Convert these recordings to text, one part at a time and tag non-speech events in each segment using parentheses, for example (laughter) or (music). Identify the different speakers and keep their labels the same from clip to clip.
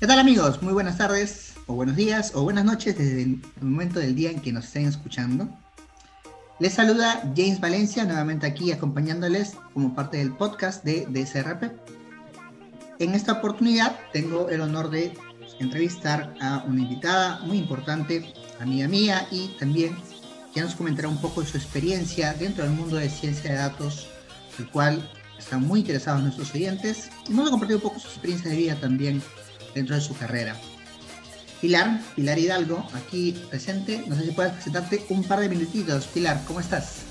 Speaker 1: ¿Qué tal amigos? Muy buenas tardes, o buenos días, o buenas noches desde el momento del día en que nos estén escuchando. Les saluda James Valencia, nuevamente aquí acompañándoles como parte del podcast de DSRP. En esta oportunidad tengo el honor de entrevistar a una invitada muy importante, amiga mía, y también que nos comentará un poco de su experiencia dentro del mundo de ciencia de datos, el cual están muy interesados nuestros oyentes. Y nos ha compartido un poco su experiencia de vida también dentro de su carrera. Pilar, Pilar Hidalgo, aquí presente. No sé si puedes presentarte un par de minutitos. Pilar, ¿cómo estás?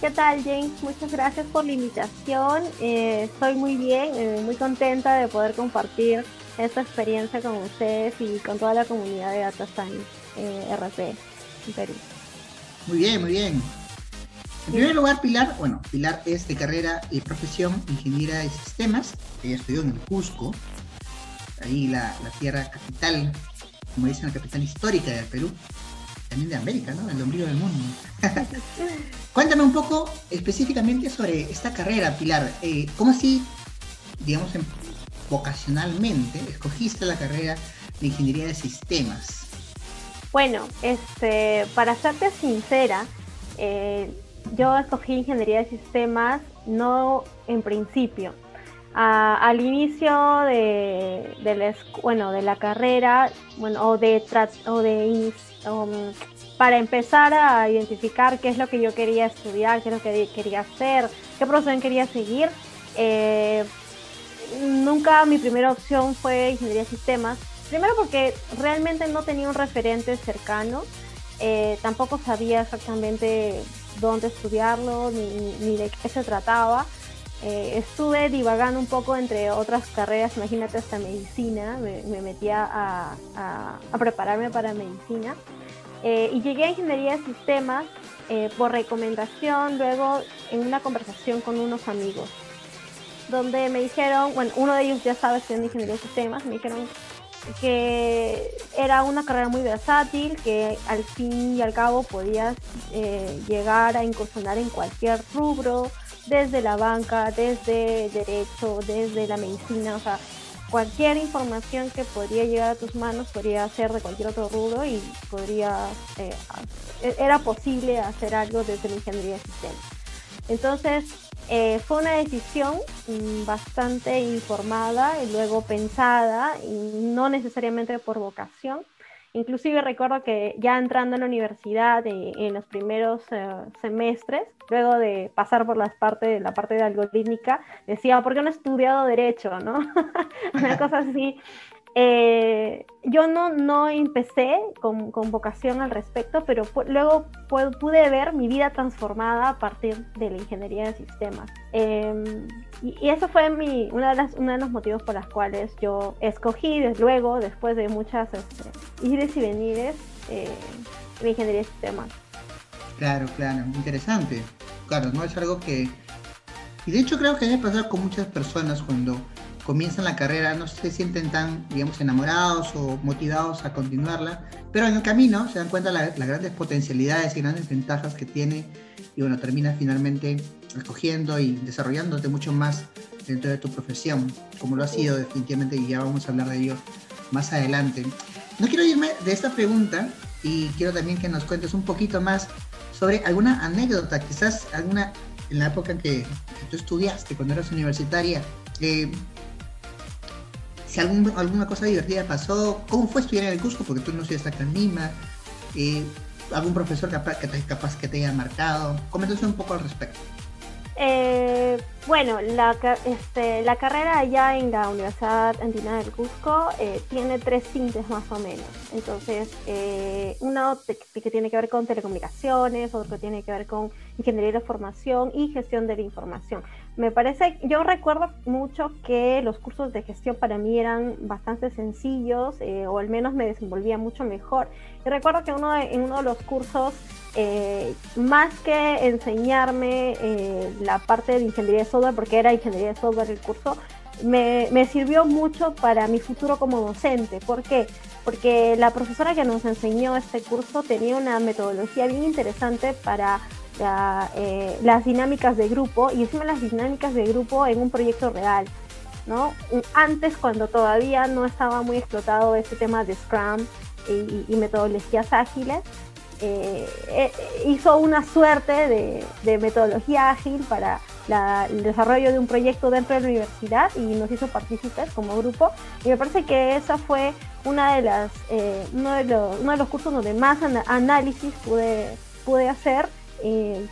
Speaker 2: ¿Qué tal, James? Muchas gracias por la invitación. Eh, estoy muy bien, eh, muy contenta de poder compartir esta experiencia con ustedes y con toda la comunidad de Data Science eh, RP en Perú.
Speaker 1: Muy bien, muy bien. En primer lugar, Pilar, bueno, Pilar es de carrera y profesión ingeniera de sistemas. Ella estudió en el Cusco, ahí la, tierra capital, como dicen, la capital histórica del Perú, también de América, ¿no? El ombligo del mundo. (laughs) Cuéntame un poco específicamente sobre esta carrera, Pilar. Eh, ¿Cómo así, digamos, vocacionalmente escogiste la carrera de ingeniería de sistemas?
Speaker 2: Bueno, este, para serte sincera, eh, yo escogí ingeniería de sistemas no en principio, al inicio de, la, bueno, de la carrera, bueno, o de, o de um, para empezar a identificar qué es lo que yo quería estudiar, qué es lo que quería hacer, qué profesión quería seguir. Eh, nunca mi primera opción fue ingeniería de sistemas. Primero porque realmente no tenía un referente cercano. Eh, tampoco sabía exactamente dónde estudiarlo ni, ni de qué se trataba. Eh, estuve divagando un poco entre otras carreras, imagínate hasta medicina, me, metía a, prepararme para medicina. Eh, y llegué a ingeniería de sistemas eh, por recomendación, luego en una conversación con unos amigos, donde me dijeron, bueno, uno de ellos ya sabe estudiando ingeniería de sistemas, me dijeron que era una carrera muy versátil, que al fin y al cabo podías llegar a incursionar en cualquier rubro, desde la banca, desde derecho, desde la medicina, o sea, cualquier información que podría llegar a tus manos podría ser de cualquier otro rubro y podría, eh, era posible hacer algo desde la ingeniería de sistemas. Entonces, eh, fue una decisión mm, bastante informada y luego pensada y no necesariamente por vocación, Inclusive recuerdo que ya entrando en la universidad en los primeros eh, semestres, luego de pasar por las partes, la parte de algorítmica, decía, ¿por qué no he estudiado derecho? ¿no? (laughs) Una cosa así. Eh, yo no, no empecé con, con, vocación al respecto, pero luego pude ver mi vida transformada a partir de la ingeniería de sistemas. Em, y, eso fue mi, una de las, uno de los motivos por los cuales yo escogí luego, después de muchas este, y venires, eh, la ingeniería de sistemas.
Speaker 1: Claro, claro, interesante. Claro, no es algo que... Y de hecho creo que debe pasar con muchas personas cuando comienzan la carrera no se sienten tan, digamos, enamorados o motivados a continuarla, pero en el camino se dan cuenta de las grandes potencialidades y grandes ventajas que tiene y bueno, terminas finalmente escogiendo y desarrollándote mucho más dentro de tu profesión, como lo ha sido definitivamente y ya vamos a hablar de ello más adelante. No quiero irme de esta pregunta y quiero también que nos cuentes un poquito más sobre alguna anécdota, quizás alguna en la época en que, tú estudiaste, cuando eras universitaria, eh, si alguna cosa divertida pasó, cómo fue estudiar en el Cusco, porque tú no estudiaste acá en Lima, eh, algún profesor capaz que, capaz que te haya marcado. Coméntanos un poco al respecto.
Speaker 2: Eh, bueno, la, este, la carrera allá en la Universidad Andina del Cusco eh, tiene tres tintes más o menos. Entonces, eh, uno que tiene que ver con telecomunicaciones, otro que tiene que ver con ingeniería de formación y gestión de la información. Me parece, yo recuerdo mucho que los cursos de gestión para mí eran bastante sencillos eh, o al menos me desenvolvía mucho mejor. Y recuerdo que uno en uno de los cursos eh, más que enseñarme eh, la parte de ingeniería de software, porque era ingeniería de software el curso, me, me, sirvió mucho para mi futuro como docente. ¿Por qué? Porque la profesora que nos enseñó este curso tenía una metodología bien interesante para eh, las dinámicas de grupo y encima las dinámicas de grupo en un proyecto real. ¿no? Antes, cuando todavía no estaba muy explotado este tema de Scrum y, metodologías ágiles, eh, eh, hizo una suerte de, metodología ágil para el desarrollo de un proyecto dentro de la universidad y nos hizo partícipes como grupo. Y me parece que esa fue una de las, eh, uno, de los, uno de los cursos donde más análisis pude, pude hacer,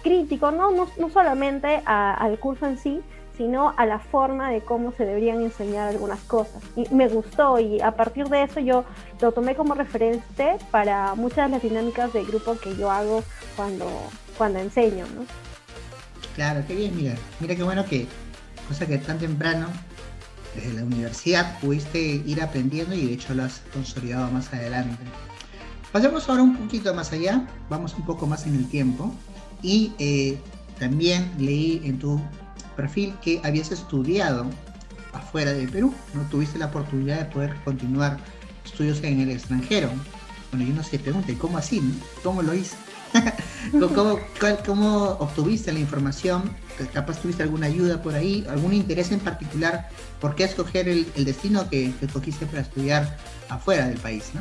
Speaker 2: crítico, ¿no? No, no solamente al curso en sí, sino a la forma de cómo se deberían enseñar algunas cosas. Y me gustó y a partir de eso yo lo tomé como referente para muchas de las dinámicas de grupo que yo hago cuando, cuando enseño. ¿no?
Speaker 1: Claro, qué bien, mira. Mira qué bueno que, cosa que tan temprano, desde la universidad, pudiste ir aprendiendo y de hecho lo has consolidado más adelante. Pasemos ahora un poquito más allá, vamos un poco más en el tiempo y eh, también leí en tu perfil que habías estudiado afuera de Perú, no tuviste la oportunidad de poder continuar estudios en el extranjero. Bueno, yo no sé, pregunte, ¿cómo así? ¿Cómo lo hice? (laughs) ¿Cómo, obtuviste la información? Capaz tuviste alguna ayuda por ahí, algún interés en particular, ¿por qué escoger el, destino que, que escogiste para estudiar afuera del país? ¿no?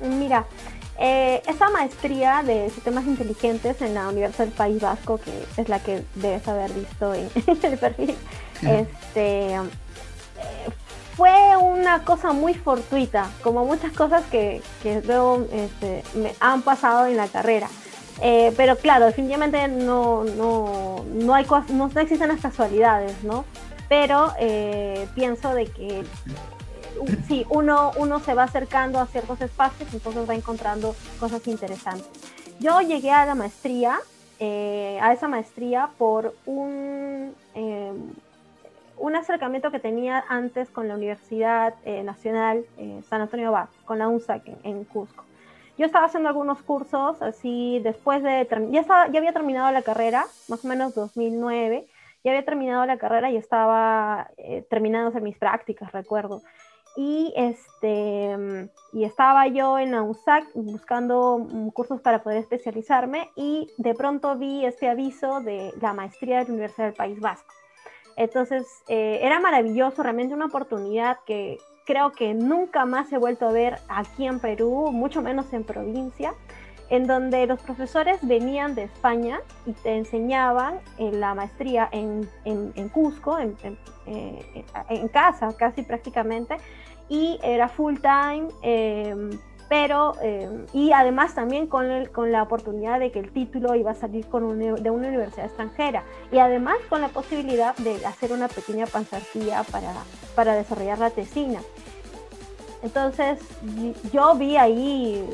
Speaker 2: Mira, eh, esta maestría de sistemas inteligentes en la Universidad del País Vasco, que es la que debes haber visto en, (laughs) el perfil, este, eh, fue una cosa muy fortuita, como muchas cosas que, luego este, me han pasado en la carrera. Eh, pero claro, definitivamente no, no, no, hay, no, no existen las casualidades, ¿no? Pero pienso de que sí, uno, uno se va acercando a ciertos espacios, entonces va encontrando cosas interesantes. Yo llegué a la maestría, eh, a esa maestría por un, eh, un acercamiento que tenía antes con la Universidad eh, Nacional San Antonio Abad, con la UNSAC en, Cusco. Yo estaba haciendo algunos cursos, así después de, ya, estaba, ya había terminado la carrera, más o menos 2009, ya había terminado la carrera y estaba terminando mis prácticas, recuerdo y este y estaba yo en la USAC buscando mm, cursos para poder especializarme y de pronto vi este aviso de la maestría de la Universidad del País Vasco. Entonces eh, era maravilloso, realmente una oportunidad que creo que nunca más he vuelto a ver aquí en Perú, mucho menos en provincia, en donde los profesores venían de España y te enseñaban en la maestría en, en, Cusco, en, eh, en, casa casi prácticamente, y era full time, em, pero, em, y además también con, el, con la oportunidad de que el título iba a salir con de una universidad extranjera, y además con la posibilidad de hacer una pequeña pasantía para, para desarrollar la tesina. Entonces, yo vi ahí,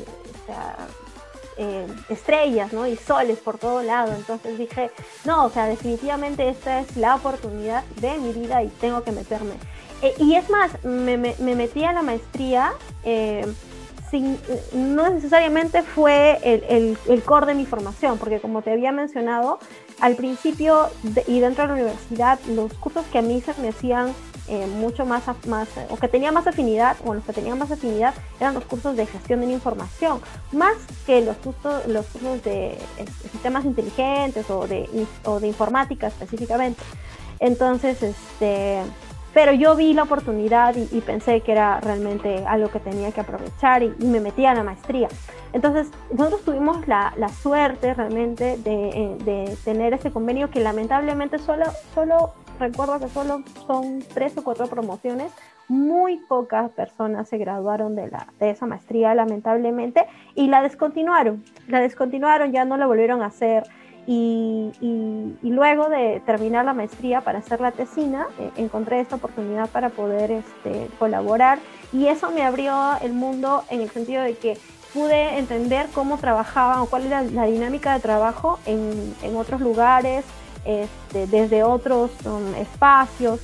Speaker 2: eh, estrellas, ¿no? Y soles por todo lado. Entonces dije, no, o sea, definitivamente esta es la oportunidad de mi vida y tengo que meterme. Eh, y es más, me, metí a la maestría. Eh, sin, no necesariamente fue el, el, core de mi formación, porque como te había mencionado, al principio y dentro de la universidad, los cursos que a mí se me hacían eh, mucho más, más o que tenía más afinidad, o los que tenían más afinidad eran los cursos de gestión de la información, más que los cursos, los cursos de, sistemas inteligentes o de, o de informática específicamente. Entonces, este, pero yo vi la oportunidad y, pensé que era realmente algo que tenía que aprovechar y, me metí a la maestría. Entonces, nosotros tuvimos la, la suerte realmente de, eh, de, tener ese convenio que lamentablemente solo, solo recuerdo que solo son tres o cuatro promociones. Muy pocas personas se graduaron de, la, de esa maestría, lamentablemente, y la descontinuaron. La descontinuaron, ya no la volvieron a hacer. Y, luego de terminar la maestría para hacer la tesina, eh, encontré esta oportunidad para poder este, colaborar y eso me abrió el mundo en el sentido de que pude entender cómo trabajaban o cuál era la dinámica de trabajo en, en otros lugares, este, desde otros um, espacios,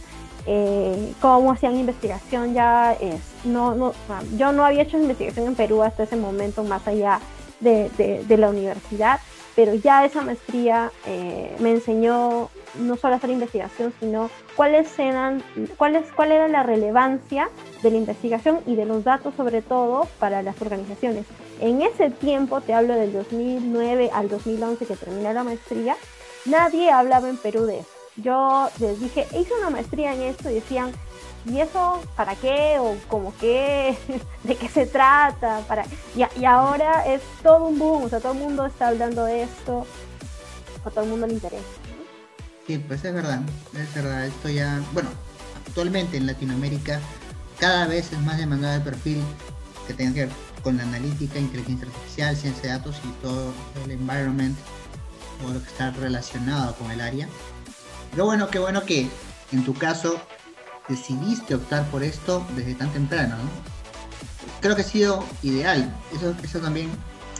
Speaker 2: eh, cómo hacían investigación ya. Es, no, no, yo no había hecho investigación en Perú hasta ese momento, más allá de, de, la universidad, pero ya esa maestría eh, me enseñó no solo a hacer investigación, sino cuáles eran, cuál, cuál era la relevancia de la investigación y de los datos sobre todo para las organizaciones. En ese tiempo, te hablo del 2009 al 2011 que terminé la maestría, Nadie hablaba en Perú de eso. Yo les dije, hice una maestría en esto y decían, ¿y eso para qué? ¿O como qué? (laughs) ¿De qué se trata? Para... Y, y, ahora es todo un boom, o sea, todo el mundo está hablando de esto, a todo el mundo le interesa.
Speaker 1: Sí, pues es verdad, es verdad, esto ya, bueno, actualmente en Latinoamérica cada vez es más demandado el perfil que tenga que ver con la analítica, inteligencia artificial, ciencia de datos y todo el environment, todo lo que está relacionado con el área. Pero bueno, qué bueno que en tu caso decidiste optar por esto desde tan temprano, ¿no? Creo que ha sido ideal. Eso, eso también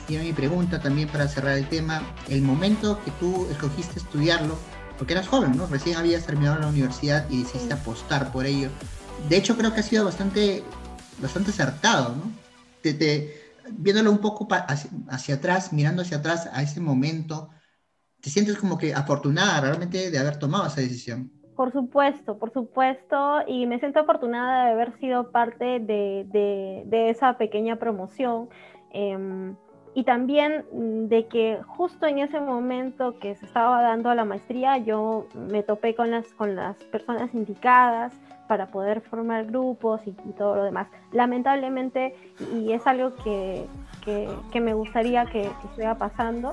Speaker 1: y mi pregunta también para cerrar el tema. El momento que tú escogiste estudiarlo, porque eras joven, ¿no? Recién habías terminado la universidad y decidiste apostar por ello. De hecho, creo que ha sido bastante, bastante acertado, ¿no? Te, viéndolo un poco hacia, hacia, atrás, mirando hacia atrás a ese momento, te sientes como que afortunada realmente de haber tomado esa decisión.
Speaker 2: Por supuesto, por supuesto, y me siento afortunada de haber sido parte de, de, de esa pequeña promoción. Eh, y también mm, de que justo en ese momento que se estaba dando la maestría, yo me topé con las, con las personas indicadas para poder formar grupos y, todo lo demás. Lamentablemente, y es algo que, que, me gustaría que, que estuviera pasando,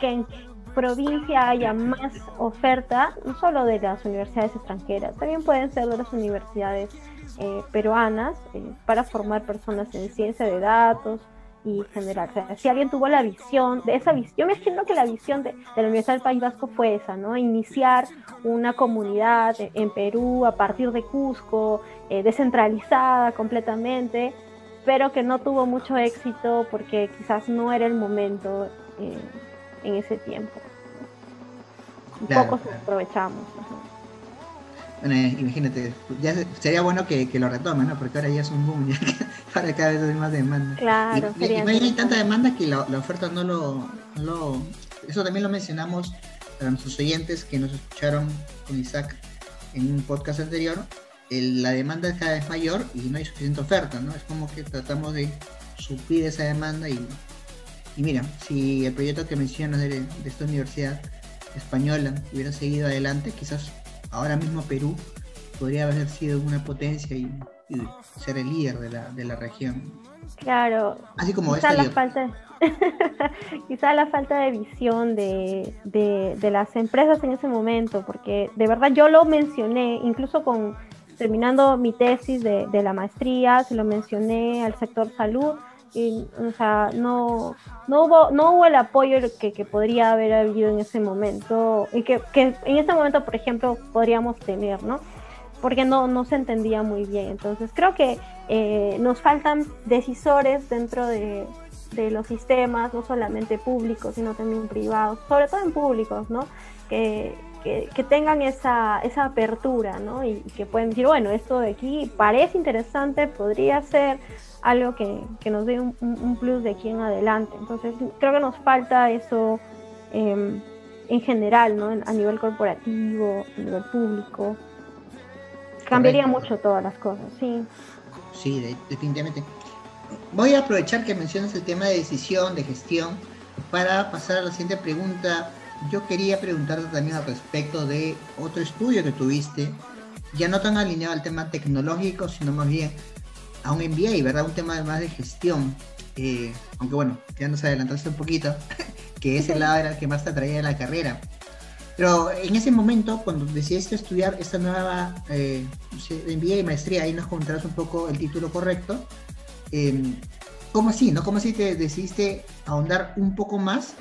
Speaker 2: que en provincia haya más oferta, no solo de las universidades extranjeras, también pueden ser de las universidades eh, peruanas, eh, para formar personas en ciencia de datos, y general. si alguien tuvo la visión de esa visión, yo me imagino que la visión de, la Universidad del País Vasco fue esa, ¿no? Iniciar una comunidad en Perú a partir de Cusco, eh, descentralizada completamente, pero que no tuvo mucho éxito porque quizás no era el momento en ese tiempo. Un poco aprovechamos.
Speaker 1: Bueno, imagínate, ya sería bueno que, lo retomen, ¿no? Porque ahora ya es un boom, ya para (laughs) cada vez hay más demanda.
Speaker 2: Claro,
Speaker 1: y, hay tanta demanda que la, oferta no lo, no Eso también lo mencionamos para nuestros oyentes que nos escucharon con Isaac en un podcast anterior. la demanda es cada vez mayor y no hay suficiente oferta, ¿no? Es como que tratamos de suplir esa demanda y, y mira, si el proyecto que mencionas de, de esta universidad española hubiera seguido adelante, quizás ahora mismo Perú podría haber sido una potencia y, ser el líder de la, de la región.
Speaker 2: Claro.
Speaker 1: Así como
Speaker 2: quizá la falta, (laughs) quizá la falta de visión de, de, las empresas en ese momento, porque de verdad yo lo mencioné, incluso con terminando mi tesis de, de la maestría, se lo mencioné al sector salud, y, o sea, no, no, hubo, no hubo el apoyo que, que podría haber habido en ese momento, y que, que, en ese momento, por ejemplo, podríamos tener, ¿no? Porque no, no se entendía muy bien. Entonces, creo que eh, nos faltan decisores dentro de, de los sistemas, no solamente públicos, sino también privados, sobre todo en públicos, ¿no? Que, que, que, tengan esa, esa apertura, ¿no? Y, y, que pueden decir, bueno, esto de aquí parece interesante, podría ser, algo que, que nos dé un, un, plus de aquí en adelante. Entonces, creo que nos falta eso eh, en general, ¿no? a nivel corporativo, a nivel público. Cambiaría mucho todas las cosas, sí.
Speaker 1: Sí, definitivamente. Voy a aprovechar que mencionas el tema de decisión, de gestión, para pasar a la siguiente pregunta. Yo quería preguntarte también al respecto de otro estudio que tuviste, ya no tan alineado al tema tecnológico, sino más bien a un MBA, ¿verdad? Un tema más de gestión. Eh, aunque bueno, ya nos adelantaste un poquito, (laughs) que ese lado era el que más te atraía de la carrera. Pero en ese momento, cuando decidiste estudiar esta nueva eh, MBA y maestría, ahí nos contarás un poco el título correcto. Eh, ¿Cómo así? ¿No? ¿Cómo así te decidiste ahondar un poco más,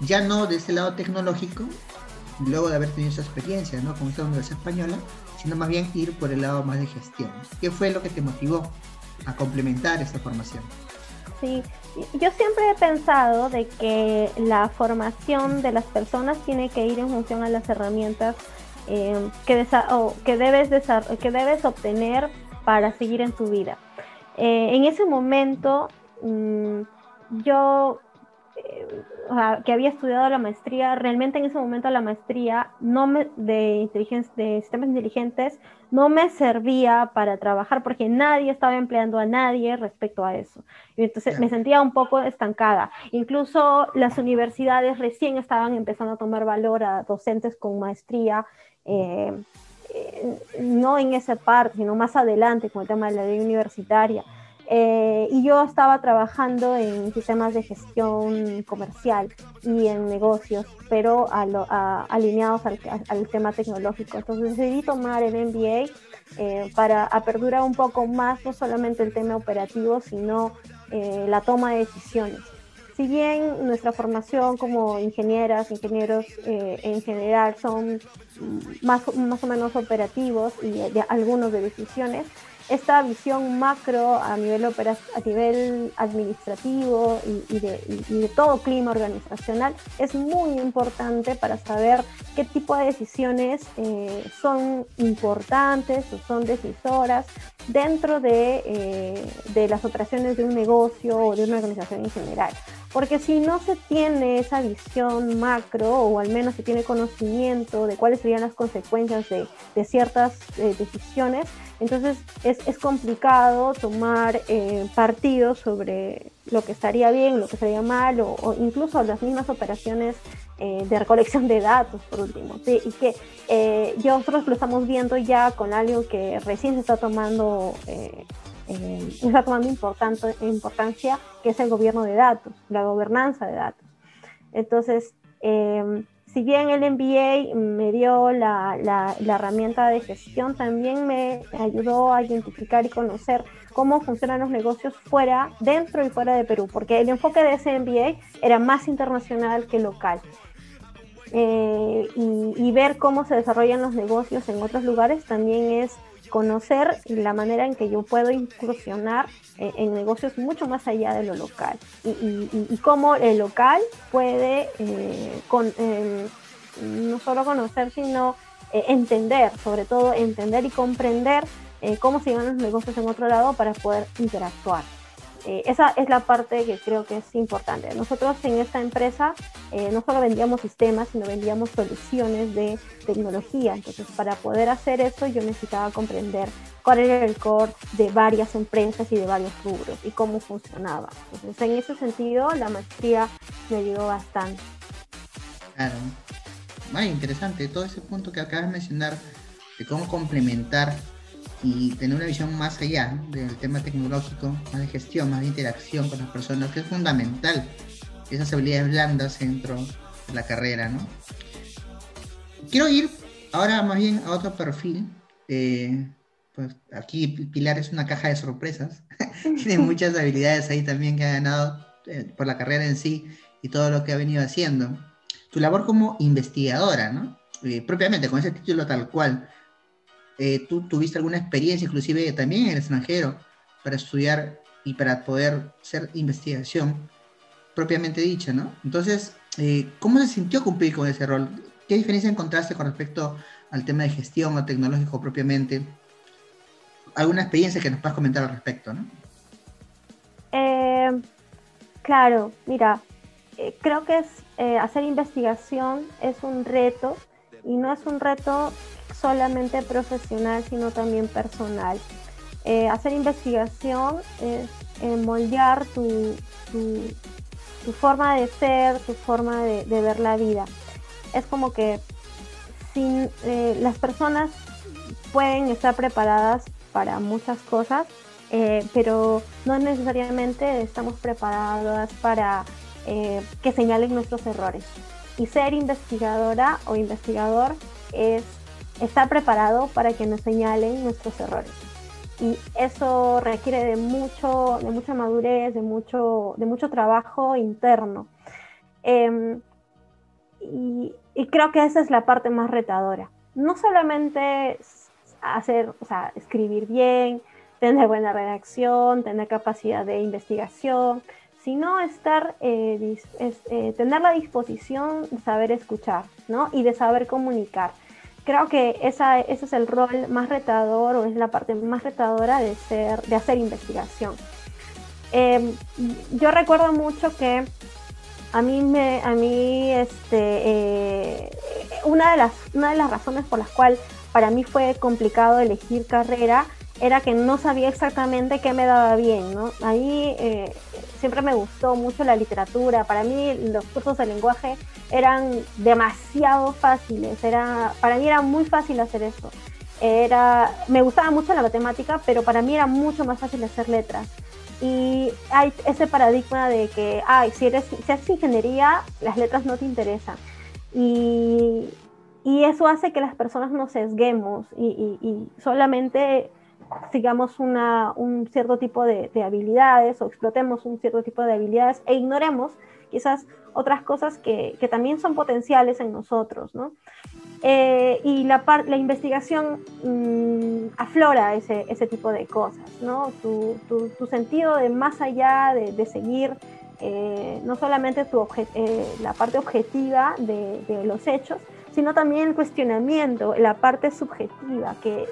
Speaker 1: ya no de ese lado tecnológico, luego de haber tenido esa experiencia, ¿no? Con esta Universidad Española, sino más bien ir por el lado más de gestión. ¿Qué fue lo que te motivó a complementar esa formación.
Speaker 2: Sí, yo siempre he pensado de que la formación de las personas tiene que ir en función a las herramientas eh, que, que, debes que debes obtener para seguir en tu vida. Eh, en ese momento, mm, yo que había estudiado la maestría, realmente en ese momento la maestría no me, de, inteligencia, de sistemas inteligentes no me servía para trabajar porque nadie estaba empleando a nadie respecto a eso. Y entonces me sentía un poco estancada. Incluso las universidades recién estaban empezando a tomar valor a docentes con maestría. Eh, eh, no en esa parte, sino más adelante con el tema de la ley universitaria. Eh, y yo estaba trabajando en sistemas de gestión comercial y en negocios, pero alineados al, tema tecnológico. Entonces decidí tomar el MBA eh, para aperturar un poco más, no solamente el tema operativo, sino eh, la toma de decisiones. Si bien nuestra formación como ingenieras, ingenieros en general son más, más o menos operativos y de algunos de decisiones, esta visión macro a nivel, a nivel administrativo y, de, todo clima organizacional es muy importante para saber qué tipo de decisiones eh, son importantes o son decisoras dentro de, eh, de las operaciones de un negocio o de una organización en general. Porque si no se tiene esa visión macro, o al menos se tiene conocimiento de cuáles serían las consecuencias de, de ciertas eh, decisiones, entonces es, complicado tomar eh, partido sobre lo que estaría bien, lo que estaría mal, o, incluso las mismas operaciones eh, de recolección de datos, por último. Y que eh, nosotros lo estamos viendo ya con algo que recién se está tomando está tomando importancia, que es el gobierno de datos, la gobernanza de datos. Entonces, si bien el MBA me dio la, la, herramienta de gestión, también me ayudó a identificar y conocer cómo funcionan los negocios fuera, dentro y fuera de Perú, porque el enfoque de ese MBA era más internacional que local. Eh, y, y, ver cómo se desarrollan los negocios en otros lugares también es conocer la manera en que yo puedo incursionar en, negocios mucho más allá de lo local y, cómo el local puede eh, eh, no solo conocer, sino eh, entender, sobre todo entender y comprender cómo se llevan los negocios en otro lado para poder interactuar. Eh, esa es la parte que creo que es importante. Nosotros en esta empresa eh, no solo vendíamos sistemas, sino vendíamos soluciones de tecnología. Entonces, para poder hacer eso, yo necesitaba comprender cuál era el core de varias empresas y de varios rubros y cómo funcionaba. Entonces, en ese sentido, la maestría me ayudó bastante.
Speaker 1: Claro. Muy interesante todo ese punto que acabas de mencionar de cómo complementar y tener una visión más allá del tema tecnológico, más de gestión, más de interacción con las personas, que es fundamental, esas habilidades blandas dentro de la carrera, ¿no? Quiero ir ahora más bien a otro perfil. Eh, pues aquí Pilar es una caja de sorpresas, (laughs) tiene (laughs) muchas habilidades ahí también que ha ganado eh, por la carrera en sí y todo lo que ha venido haciendo. Tu labor como investigadora, ¿no? Eh, propiamente con ese título tal cual, eh, tú tuviste alguna experiencia, inclusive también en el extranjero, para estudiar y para poder hacer investigación propiamente dicha, ¿no? Entonces, eh, ¿cómo se sintió cumplir con ese rol? ¿Qué diferencia encontraste con respecto al tema de gestión o tecnológico propiamente? ¿Alguna experiencia que nos puedas comentar al respecto, no?
Speaker 2: Eh, claro, mira, creo que es, hacer investigación es un reto y no es un reto solamente profesional, sino también personal. Eh, hacer investigación es eh, moldear tu, tu, forma de ser, tu forma de, ver la vida. Es como que sin, eh, las personas pueden estar preparadas para muchas cosas, pero no necesariamente estamos preparadas para que señalen nuestros errores. Y ser investigadora o investigador es estar preparado para que nos señalen nuestros errores. Y eso requiere de, mucho, de mucha madurez, de mucho, de mucho trabajo interno. Em, y, creo que esa es la parte más retadora. No solamente hacer, o sea, escribir bien, tener buena redacción, tener capacidad de investigación, sino estar, eh, eh, tener la disposición de saber escuchar, ¿no? Y de saber comunicar creo que ese es el rol más retador o es la parte más retadora de, ser, de hacer investigación. Em, yo recuerdo mucho que a mí, me, a mí este, eh, una, de las, una de las razones por las cuales para mí fue complicado elegir carrera era que no sabía exactamente qué me daba bien, ¿no? Ahí eh, siempre me gustó mucho la literatura, para mí los cursos de lenguaje eran demasiado fáciles, era, para mí era muy fácil hacer eso. era, me gustaba mucho la matemática, pero para mí era mucho más fácil hacer letras. Y hay ese paradigma de que, ay, si, eres, si haces ingeniería, las letras no te interesan. Y, y eso hace que las personas nos sesguemos y, y, solamente sigamos una, un cierto tipo de, de, habilidades o explotemos un cierto tipo de habilidades e ignoremos quizás otras cosas que, que también son potenciales en nosotros, ¿no? Eh, y la, la investigación mm, aflora ese, ese, tipo de cosas, ¿no? Tu, tu, sentido de más allá de, de seguir eh, no solamente tu eh, la parte objetiva de, de, los hechos, sino también el cuestionamiento, la parte subjetiva que,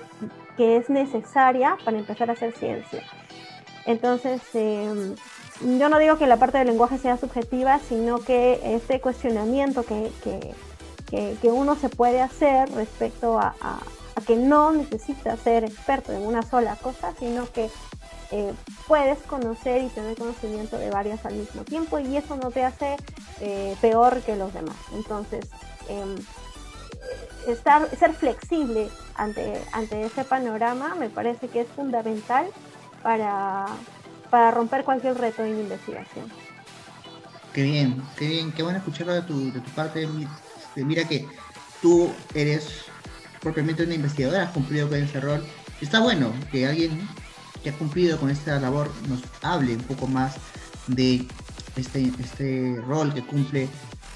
Speaker 2: que es necesaria para empezar a hacer ciencia. Entonces, em, yo no digo que la parte del lenguaje sea subjetiva, sino que este cuestionamiento que, que que, uno se puede hacer respecto a, que no necesitas ser experto en una sola cosa, sino que eh, puedes conocer y tener conocimiento de varias al mismo tiempo y eso no te hace eh, peor que los demás. Entonces, em, estar, ser flexible ante, ante ese panorama me parece que es fundamental para, para romper cualquier reto en investigación.
Speaker 1: Qué bien, qué bien, qué bueno escucharlo de tu, de tu parte, este, mira que tú eres propiamente una investigadora, has cumplido con ese rol. Está bueno que alguien que ha cumplido con esta labor nos hable un poco más de este, este rol que cumple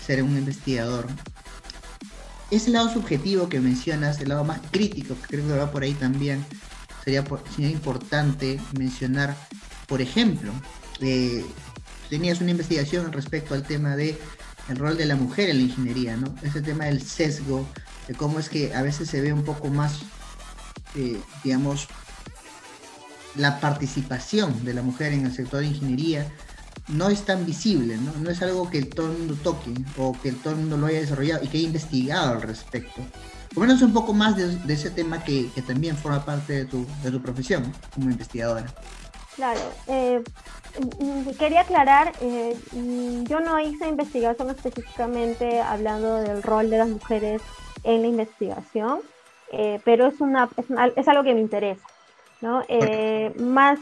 Speaker 1: ser un investigador. Ese lado subjetivo que mencionas, el lado más crítico, que creo que va por ahí también, sería, importante mencionar, por ejemplo, eh, tenías una investigación respecto al tema de rol de la mujer en la ingeniería, ¿no? Ese tema del sesgo, de cómo es que a veces se ve un poco más, eh, digamos, la participación de la mujer en el sector de ingeniería no es tan visible, ¿no? No es algo que todo el mundo toque o que todo el mundo lo haya desarrollado y que haya investigado al respecto. Coméntanos un poco más de, ese tema que, también forma parte de tu, de tu profesión como investigadora.
Speaker 2: Claro, eh, quería aclarar, eh, yo no hice investigación específicamente hablando del rol de las mujeres en la investigación, eh, pero es, una, es, algo que me interesa, ¿no? Más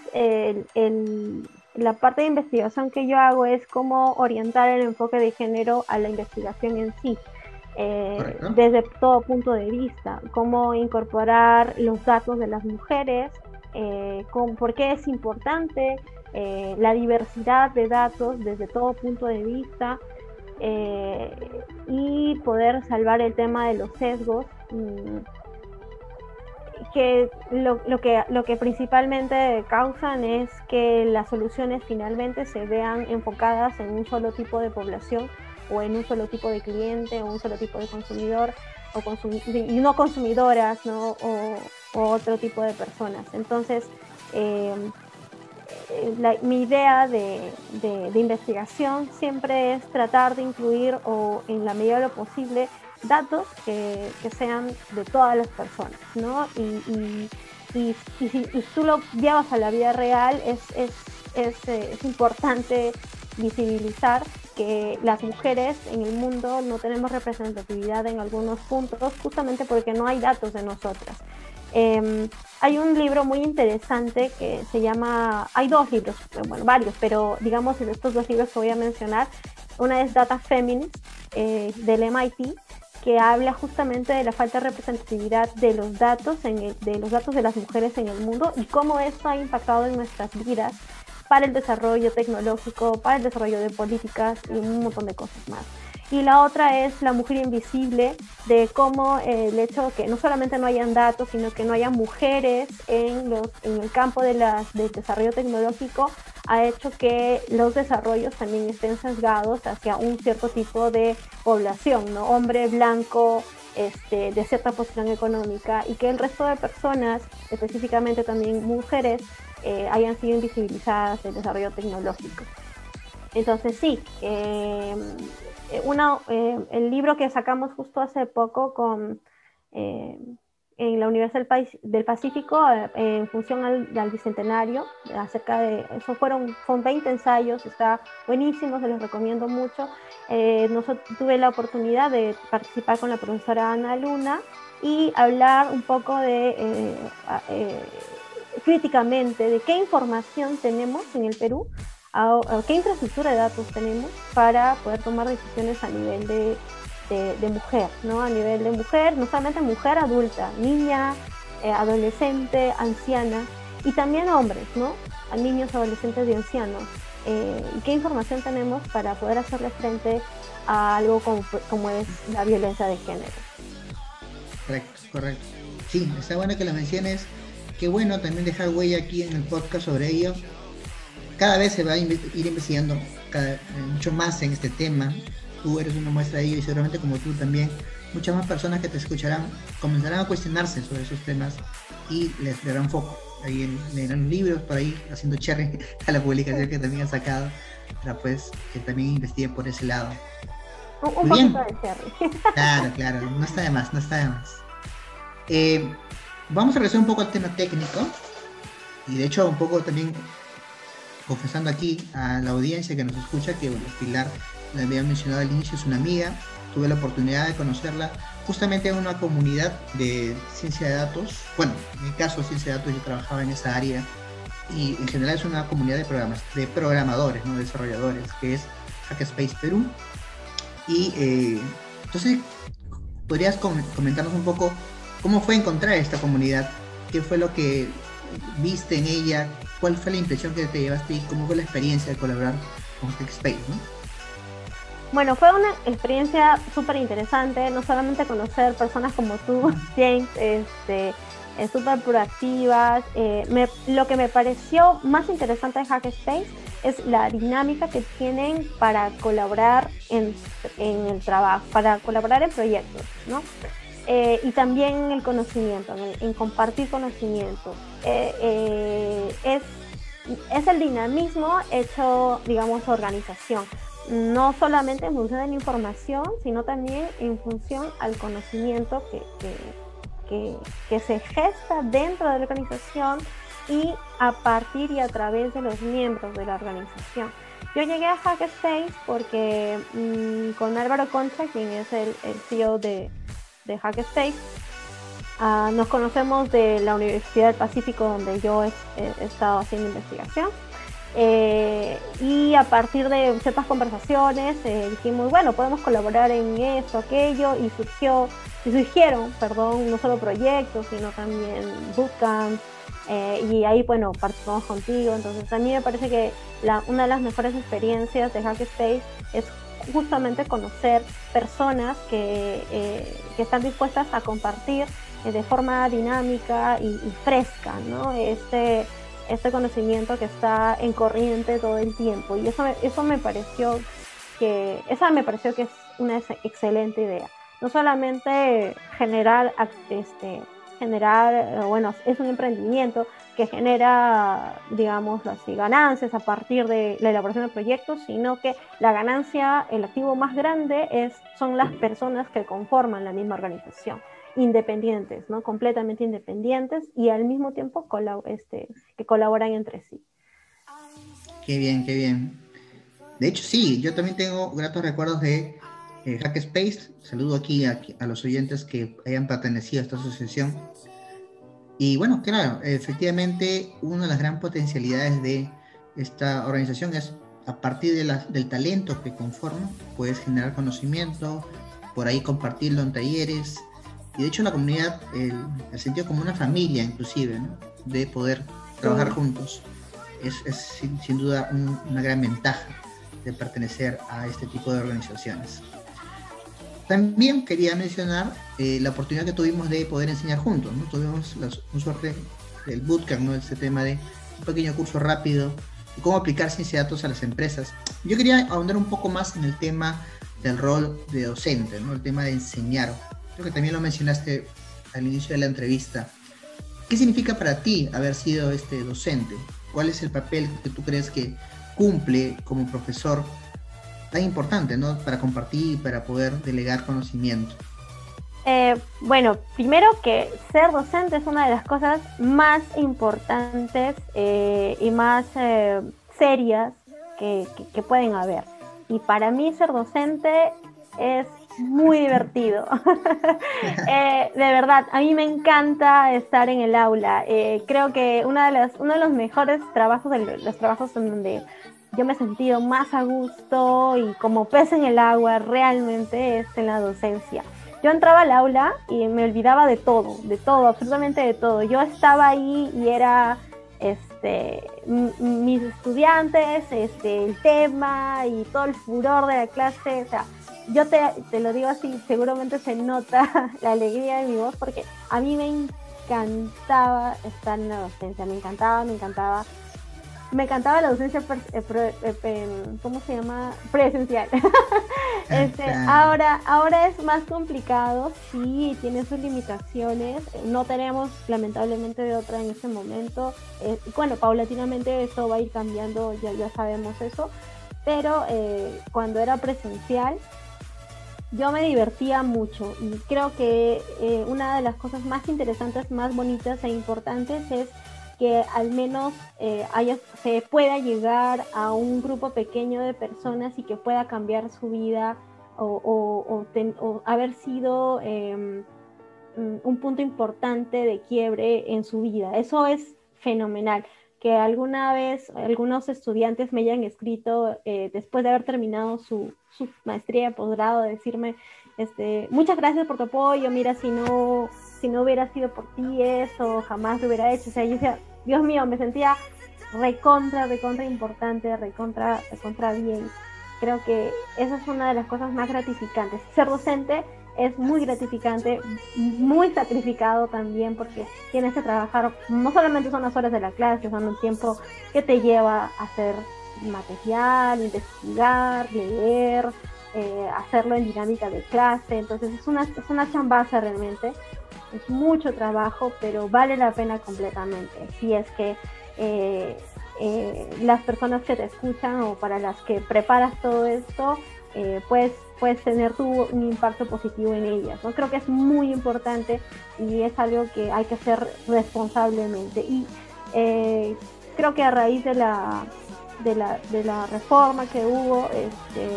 Speaker 2: la parte de investigación que yo hago es cómo orientar el enfoque de género a la investigación en sí. desde todo punto de vista, cómo incorporar los datos de las mujeres eh, con por qué es importante eh, la diversidad de datos desde todo punto de vista eh, y poder salvar el tema de los sesgos. Mm, que lo, lo que lo que principalmente causan es que las soluciones finalmente se vean enfocadas en un solo tipo de población o en un solo tipo de cliente o un solo tipo de consumidor o y no consumidoras ¿no? O, otro tipo de personas. Entonces, em, eh, mi idea de, investigación siempre es tratar de incluir o en la medida de lo posible datos que, sean de todas las personas, ¿no? Y, y, si tú lo llevas a la vida real, es, es, es, eh, es importante visibilizar que las mujeres en el mundo no tenemos representatividad en algunos puntos justamente porque no hay datos de nosotras. Em, hay un libro muy interesante que se llama, hay dos libros, bueno, varios, pero digamos estos dos libros que voy a mencionar, una es Data Feminist eh, del MIT, que habla justamente de la falta de representatividad de los datos, de los datos de las mujeres en el mundo y cómo esto ha impactado en nuestras vidas para el desarrollo tecnológico, para el desarrollo de políticas y un montón de cosas más. Y la otra es la mujer invisible, de cómo eh, el hecho de que no solamente no hayan datos, sino que no haya mujeres en, el campo del desarrollo tecnológico, ha hecho que los desarrollos también estén sesgados hacia un cierto tipo de población, ¿no? Hombre blanco, este, de cierta posición económica y que el resto de personas, específicamente también mujeres, eh, hayan sido invisibilizadas el desarrollo tecnológico. Entonces sí, eh, eh, el libro que sacamos justo hace poco con, en la Universidad del, Pacífico en función al, bicentenario, acerca de eso fueron, son 20 ensayos, está buenísimo, se los recomiendo mucho. nosotros, tuve la oportunidad de participar con la profesora Ana Luna y hablar un poco de eh, eh, críticamente de qué información tenemos en el Perú, qué infraestructura de datos tenemos para poder tomar decisiones a nivel de, de, mujer, ¿no? A nivel de mujer, no solamente mujer adulta, niña, eh, adolescente, anciana y también hombres, ¿no? A niños, adolescentes y ancianos. ¿Y qué información tenemos para poder hacerle frente a algo como, como es la violencia de género?
Speaker 1: Correcto, correcto. Sí, está bueno que lo menciones. Qué bueno también dejar huella aquí en el podcast sobre ello. Cada vez se va a ir investigando eh, mucho más en este tema. Tú eres una muestra de ello y seguramente como tú también, muchas más personas que te escucharán comenzarán a cuestionarse sobre esos temas y les darán foco. Ahí leerán libros por ahí haciendo cherry (laughs) a la publicación que también han sacado para pues que también investiguen por ese lado.
Speaker 2: Un, poquito de cherry. (laughs)
Speaker 1: Claro, claro, no está de más, no está de más. Eh, vamos a regresar un poco al tema técnico y de hecho un poco también confesando aquí a la audiencia que nos escucha que bueno, Pilar, la había mencionado al inicio, es una amiga, tuve la oportunidad de conocerla justamente en una comunidad de ciencia de datos, bueno, en mi caso ciencia de datos yo trabajaba en esa área y en general es una comunidad de, programas, de programadores, ¿no? desarrolladores, que es Hackspace Perú, y eh, entonces, ¿podrías comentarnos un poco cómo fue encontrar esta comunidad? ¿Qué fue lo que viste en ella? ¿Cuál fue la impresión que te llevaste y cómo fue la experiencia de colaborar con TechSpace? ¿no?
Speaker 2: Bueno, fue una experiencia súper interesante, no solamente conocer personas como tú, James, este, eh, súper proactivas. Eh, lo que me pareció más interesante de Hackspace es la dinámica que tienen para colaborar en, el trabajo, para colaborar en proyectos, ¿no? Eh, y también el conocimiento, en, compartir conocimiento. es, es el dinamismo hecho, digamos, organización no solamente en función de la información, sino también en función al conocimiento que, que, se gesta dentro de la organización y a partir y a través de los miembros de la organización. Yo llegué a Hackspace porque mm, con Álvaro Concha, quien es el, CEO de, de Hackspace, ah, nos conocemos de la Universidad del Pacífico donde yo he, estado haciendo investigación. Eh, y a partir de ciertas conversaciones eh, dijimos, bueno, podemos colaborar en esto, aquello, y surgió y surgieron, perdón, no solo proyectos, sino también bootcamps, eh, y ahí, bueno, participamos contigo. Entonces, a mí me parece que una de las mejores experiencias de Hackspace es justamente conocer personas que, que están dispuestas a compartir de forma dinámica y, fresca, ¿no? Este, este conocimiento que está en corriente todo el tiempo. Y eso, eso me pareció que, esa me pareció que es una excelente idea no solamente generar, este, generar, eh, bueno, es un emprendimiento que genera, digamos, así, ganancias a partir de la elaboración de proyectos, sino que la ganancia, el activo más grande es, son las personas que conforman la misma organización, independientes, ¿no? Completamente independientes y al mismo tiempo este, que colaboran entre sí.
Speaker 1: Qué bien, qué bien. De hecho, sí, yo también tengo gratos recuerdos de eh, Hackspace. Saludo aquí a, los oyentes que hayan pertenecido a esta asociación. Y bueno, claro, efectivamente, una de las gran potencialidades de esta organización es a partir de del talento que conforma, puedes generar conocimiento, por ahí compartirlo en talleres. Y de hecho la comunidad el, el sentido como una familia inclusive, de poder trabajar juntos. Es, sin, duda una gran ventaja de pertenecer a este tipo de organizaciones. También quería mencionar eh, la oportunidad que tuvimos de poder enseñar juntos. ¿no? Tuvimos la, suerte del bootcamp, ¿no? este tema de un pequeño curso rápido de cómo aplicar ciencia de datos a las empresas. Yo quería ahondar un poco más en el tema del rol de docente, ¿no? el tema de enseñar. Creo que también lo mencionaste al inicio de la entrevista. ¿Qué significa para ti haber sido este docente? ¿Cuál es el papel que tú crees que cumple como profesor tan importante, ¿no? Para compartir, para poder delegar conocimiento.
Speaker 2: Eh, bueno, primero que ser docente es una de las cosas más importantes eh, y más eh, serias que, pueden haber. Y para mí ser docente es muy divertido. (laughs) Eh, de verdad, a mí me encanta estar en el aula. Eh, creo que una de las, uno de los mejores trabajos, los trabajos en donde yo me he sentido más a gusto y como pez en el agua realmente es en la docencia. Yo entraba al aula y me olvidaba de todo, de todo, absolutamente de todo. Yo estaba ahí y era este, mis estudiantes, este, el tema y todo el furor de la clase. O sea, yo te, te lo digo así, seguramente se nota (laughs) la alegría de mi voz porque a mí me encantaba estar en la docencia, me encantaba, me encantaba me encantaba la docencia, eh, eh, ¿cómo se llama? Presencial. (laughs) este, ahora, ahora es más complicado, sí, tiene sus limitaciones. No tenemos, lamentablemente, de otra en este momento. Eh, bueno, paulatinamente eso va a ir cambiando, ya, ya sabemos eso. Pero cuando era presencial, yo me divertía mucho y creo que una de las cosas más interesantes, más bonitas e importantes es que al menos eh, se pueda llegar a un grupo pequeño de personas y que pueda cambiar su vida o, haber sido em, un punto importante de quiebre en su vida. Eso es fenomenal. Que alguna vez algunos estudiantes me hayan escrito eh, después de haber terminado su, su maestría de posgrado, decirme, este, muchas gracias por tu apoyo, mira, si no, si no hubiera sido por ti eso, jamás lo hubiera hecho. O sea, yo decía, Dios mío, me sentía recontra, recontra importante, recontra, recontra bien. Creo que esa es una de las cosas más gratificantes. Ser docente es muy gratificante, muy sacrificado también porque tienes que trabajar, no solamente son las horas de la clase, son un tiempo que te lleva a hacer material, investigar, leer, eh, hacerlo en dinámica de clase, entonces es una, es una chambaza realmente es mucho trabajo, pero vale la pena completamente. Si es que eh, eh, las personas que te escuchan o para las que preparas todo esto, eh, puedes tener tu, un impacto positivo en ellas. ¿no? Creo que es muy importante y es algo que hay que hacer responsablemente. Y creo que a raíz de la, de la, de la reforma que hubo, este,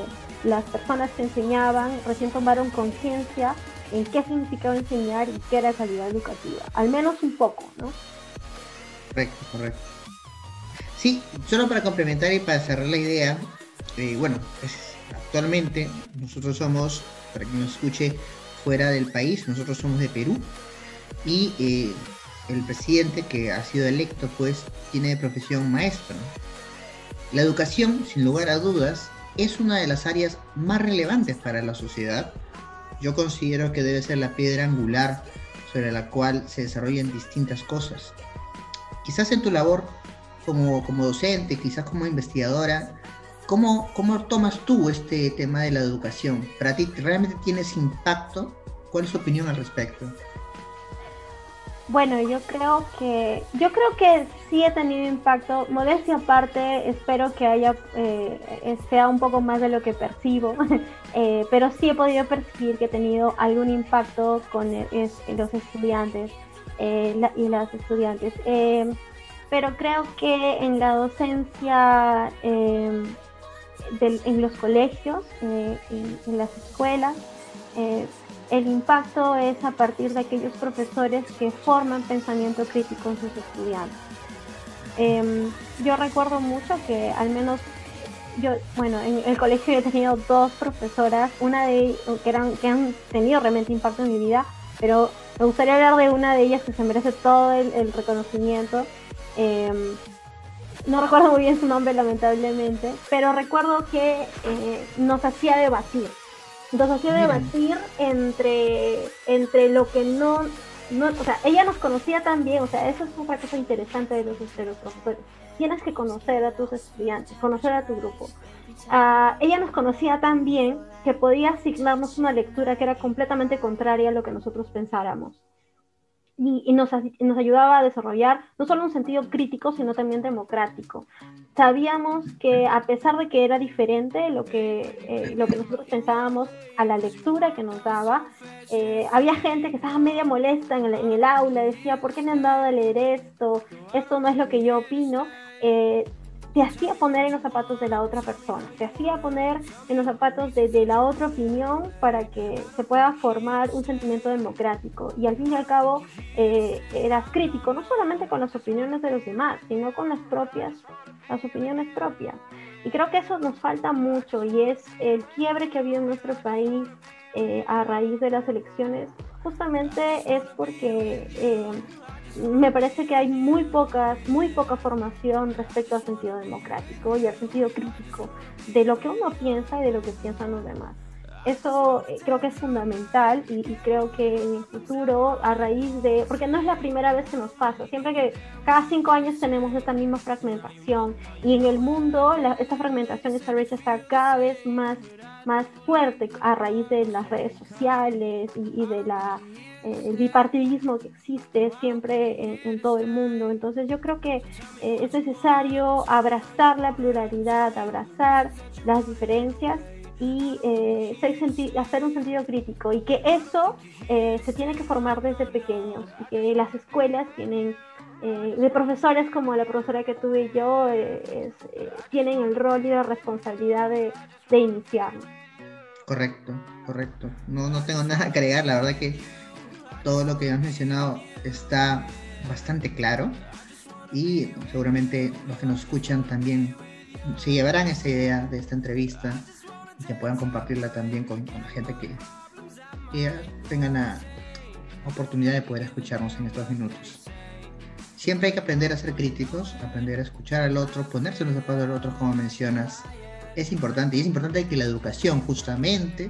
Speaker 2: las personas que enseñaban recién tomaron conciencia en qué significaba enseñar y qué era calidad educativa, al menos un poco, ¿no?
Speaker 1: Correcto, correcto. Sí, solo para complementar y para cerrar la idea, eh, bueno, pues, actualmente nosotros somos, para quien nos escuche fuera del país, nosotros somos de Perú y eh, el presidente que ha sido electo pues tiene de profesión maestro. La educación, sin lugar a dudas, es una de las áreas más relevantes para la sociedad yo considero que debe ser la piedra angular sobre la cual se desarrollan distintas cosas. Quizás en tu labor como, como docente, quizás como investigadora, ¿cómo, ¿cómo tomas tú este tema de la educación? ¿Para ti realmente tienes impacto? ¿Cuál es tu opinión al respecto?
Speaker 2: Bueno, yo creo que yo creo que sí he tenido impacto. Modestia aparte, espero que haya eh, sea un poco más de lo que percibo, (laughs) eh, pero sí he podido percibir que he tenido algún impacto con los estudiantes eh, y las estudiantes. pero creo que en la docencia, en los colegios, en las escuelas, el impacto es a partir de aquellos profesores que forman pensamiento crítico en sus estudiantes. Em, yo recuerdo mucho que al menos yo, bueno, en el colegio he tenido dos profesoras, una de que, eran, que han tenido realmente impacto en mi vida, pero me gustaría hablar de una de ellas que se merece todo el, reconocimiento. Em, no recuerdo muy bien su nombre, lamentablemente, pero recuerdo que eh, nos hacía debatir entonces hacía debatir entre, entre lo que no, no, o sea, ella nos conocía también, o sea, eso es una cosa interesante de los, de profesores. Tienes que conocer a tus estudiantes, conocer a tu grupo. Uh, ella nos conocía tan bien que podía asignarnos una lectura que era completamente contraria a lo que nosotros pensáramos y, nos, ayudaba a desarrollar no solo un sentido crítico, sino también democrático. Sabíamos que a pesar de que era diferente lo que, eh, lo que nosotros pensábamos a la lectura que nos daba, eh, había gente que estaba media molesta en el, en el, aula, decía, ¿por qué me han dado a leer esto? Esto no es lo que yo opino. Eh, te hacía poner en los zapatos de la otra persona, te hacía poner en los zapatos de, la otra opinión para que se pueda formar un sentimiento democrático. Y al fin y al cabo eh, eras crítico, no solamente con las opiniones de los demás, sino con las propias, las opiniones propias. Y creo que eso nos falta mucho y es el quiebre que ha habido en nuestro país eh, a raíz de las elecciones, justamente es porque eh, me parece que hay muy pocas, muy poca formación respecto al sentido democrático y al sentido crítico de lo que uno piensa y de lo que piensan los demás. Eso eh, creo que es fundamental y, creo que en el futuro, a raíz de, porque no es la primera vez que nos pasa, siempre que cada cinco años tenemos esta misma fragmentación y en el mundo esta fragmentación, esta brecha está cada vez más, más fuerte a raíz de las redes sociales y, de la eh, el bipartidismo que existe siempre en, todo el mundo. Entonces yo creo que eh, es necesario abrazar la pluralidad, abrazar las diferencias y eh, hacer un sentido crítico y que eso eh, se tiene que formar desde pequeños y que las escuelas tienen eh, de profesores como la profesora que tuve yo tienen el rol y la responsabilidad de, de iniciarlo.
Speaker 1: Correcto, correcto. No, no tengo nada que agregar, la verdad que todo lo que has mencionado está bastante claro y seguramente los que nos escuchan también se llevarán esa idea de esta entrevista que puedan compartirla también con, la gente que, tengan la oportunidad de poder escucharnos en estos minutos. Siempre hay que aprender a ser críticos, aprender a escuchar al otro, ponerse los zapatos del otro, como mencionas. Es importante y es importante que la educación justamente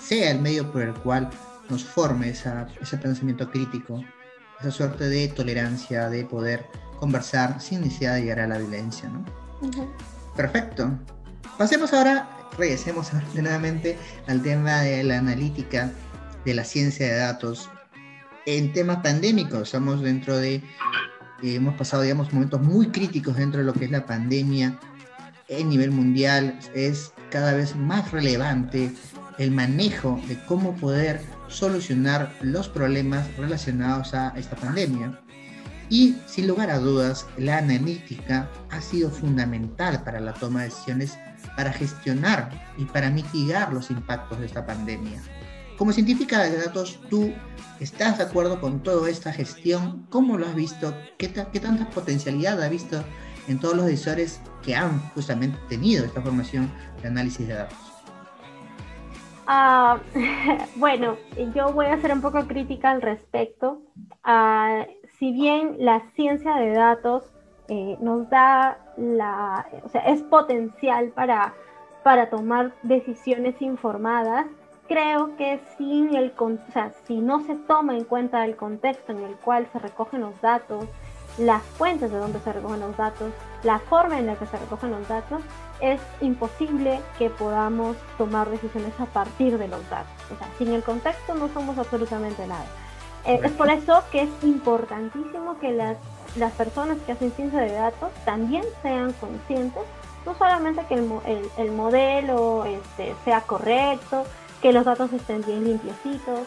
Speaker 1: sea el medio por el cual nos forme esa, ese pensamiento crítico, esa suerte de tolerancia, de poder conversar sin necesidad de llegar a la violencia. ¿no? Perfecto. Pasemos ahora regresemos (laughs) nuevamente al tema de la analítica, de la ciencia de datos. En temas pandémicos, estamos dentro de, eh, hemos pasado, digamos, momentos muy críticos dentro de lo que es la pandemia en nivel mundial. Es cada vez más relevante el manejo de cómo poder solucionar los problemas relacionados a esta pandemia. Y sin lugar a dudas, la analítica ha sido fundamental para la toma de decisiones para gestionar y para mitigar los impactos de esta pandemia. Como científica de datos, ¿tú estás de acuerdo con toda esta gestión? ¿Cómo lo has visto? ¿Qué, qué tanta potencialidad has visto en todos los decisores que han justamente tenido esta formación de análisis de datos?
Speaker 2: Ah, (laughs) bueno, yo voy a ser un poco crítica al respecto. Uh, si bien la ciencia de datos eh, nos da la, o sea, es potencial para, para tomar decisiones informadas, creo que sin el, o sea, si no se toma en cuenta el contexto en el cual se recogen los datos, las fuentes de donde se recogen los datos, la forma en la que se recogen los datos, es imposible que podamos tomar decisiones a partir de los datos. O sea, sin el contexto no somos absolutamente nada. Eh, es por eso que es importantísimo que las las personas que hacen ciencia de datos también sean conscientes, no solamente que el, el, modelo este, sea correcto, que los datos estén bien limpiecitos,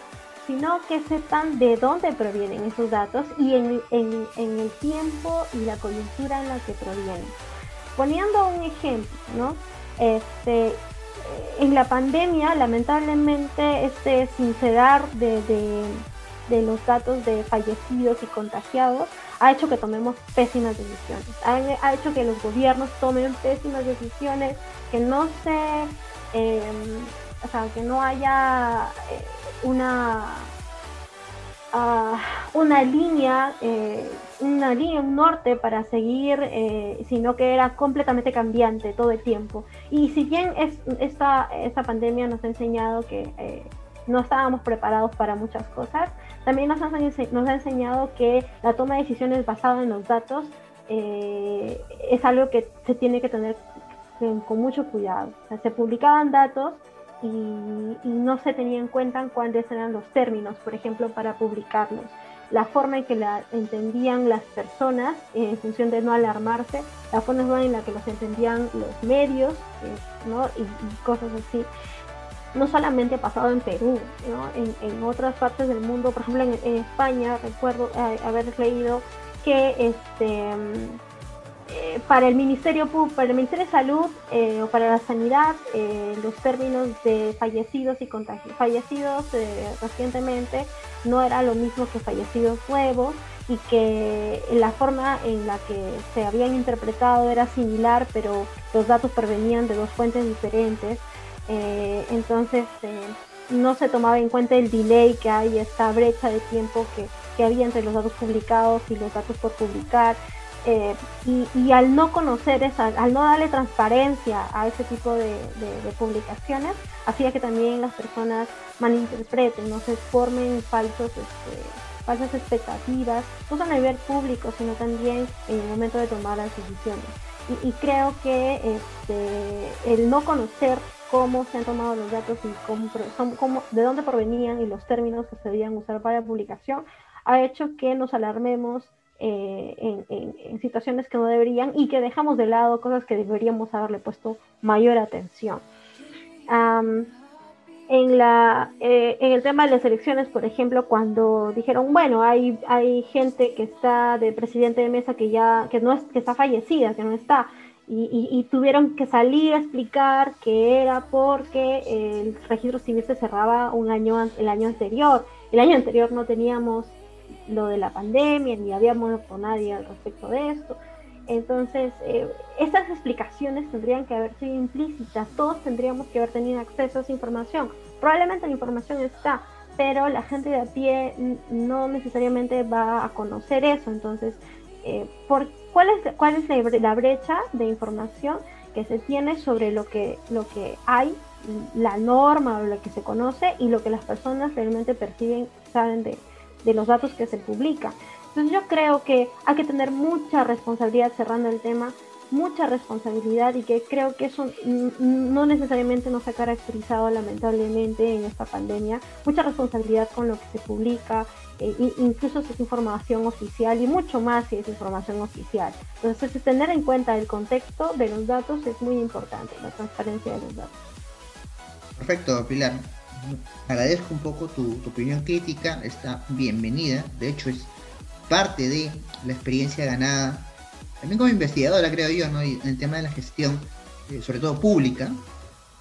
Speaker 2: sino que sepan de dónde provienen esos datos y en, en, en, el tiempo y la coyuntura en la que provienen. Poniendo un ejemplo, ¿no? Este, en la pandemia, lamentablemente, este sincerar de, de, de los datos de fallecidos y contagiados ha hecho que tomemos pésimas decisiones, ha, hecho que los gobiernos tomen pésimas decisiones, que no se, em, o sea, que no haya eh, una, ah, una línea, eh, una línea, un norte para seguir, eh, sino que era completamente cambiante todo el tiempo. Y si bien es, esta, esta pandemia nos ha enseñado que no estábamos preparados para muchas cosas, también nos, nos ha enseñado que la toma de decisiones basada en los datos eh, es algo que se tiene que tener con, mucho cuidado. se publicaban datos y, no se tenía en cuenta cuáles eran los términos, por ejemplo, para publicarlos. La forma en que la entendían las personas, en función de no alarmarse, la forma en la que los entendían los medios eh, ¿no? y cosas así. No solamente pasado en Perú, en, otras partes del mundo, por ejemplo en, España, recuerdo eh, haber leído que este eh, para el Ministerio para el Ministerio de Salud eh, o para la sanidad eh, los términos de fallecidos y contagios fallecidos recientemente no era lo mismo que fallecidos nuevos y que la forma en la que se habían interpretado era similar pero los datos provenían de dos fuentes diferentes. Entonces no se tomaba en cuenta el delay que hay esta brecha de tiempo que, que había entre los datos publicados y los datos por publicar eh, y, al no conocer esa, al no darle transparencia a ese tipo de, publicaciones, hacía que también las personas malinterpreten, no se formen falsos, este, falsas expectativas, no solo a nivel público, sino también en el momento de tomar las decisiones. Y, creo que este, el no conocer cómo se han tomado los datos y cómo, cómo, de dónde provenían y los términos que se debían usar para la publicación, ha hecho que nos alarmemos eh, en, situaciones que no deberían y que dejamos de lado cosas que deberíamos haberle puesto mayor atención. en, la, eh, en el tema de las elecciones, por ejemplo, cuando dijeron, bueno, hay, hay gente que está de presidente de mesa que ya que no es, que está fallecida, que no está, y, tuvieron que salir a explicar que era porque el registro civil se cerraba un año el año anterior. El año anterior no teníamos lo de la pandemia, ni habíamos con nadie al respecto de esto. Entonces, eh, esas explicaciones tendrían que haber sido implícitas, todos tendríamos que haber tenido acceso a esa información. Probablemente la información está, pero la gente de a pie no necesariamente va a conocer eso. Entonces, eh, ¿por, ¿cuál es, cuál es la, brecha de información que se tiene sobre lo que, lo que hay, la norma o lo que se conoce y lo que las personas realmente perciben, saben de, de los datos que se publican. Entonces yo creo que hay que tener mucha responsabilidad cerrando el tema, mucha responsabilidad y que creo que eso no necesariamente nos ha caracterizado lamentablemente en esta pandemia, mucha responsabilidad con lo que se publica, eh, incluso si es información oficial y mucho más si es información oficial. Entonces tener en cuenta el contexto de los datos es muy importante, la transparencia de los datos.
Speaker 1: Perfecto, Pilar agradezco un poco tu, opinión crítica, está bienvenida, de hecho es parte de la experiencia ganada, también como investigadora creo yo, ¿no? en el tema de la gestión, eh, sobre todo pública,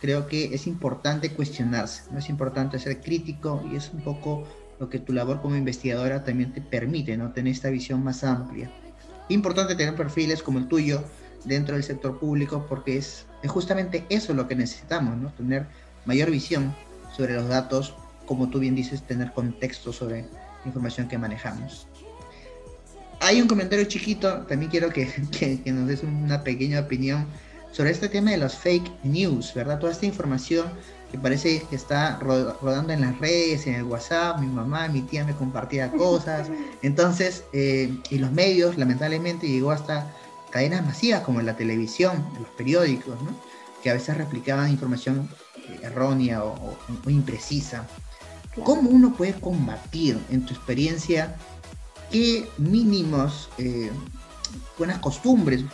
Speaker 1: creo que es importante cuestionarse, no es importante ser crítico y es un poco lo que tu labor como investigadora también te permite, ¿no? Tener esta visión más amplia. Importante tener perfiles como el tuyo dentro del sector público porque es, es justamente eso lo que necesitamos, ¿no? Tener mayor visión sobre los datos, como tú bien dices, tener contexto sobre la información que manejamos. Hay un comentario chiquito, también quiero (laughs) que, que, nos des una pequeña opinión sobre este tema de los fake news, ¿verdad? Toda esta información que parece que está rodando en las redes, en el WhatsApp, mi mamá, mi tía me compartía cosas. (laughs) Entonces, eh, y los medios, lamentablemente, llegó hasta cadenas masivas como la televisión, los periódicos, ¿no? que a veces replicaban información errónea o, imprecisa. ¿Cómo uno puede combatir, en tu experiencia, qué mínimos, eh, buenas costumbres,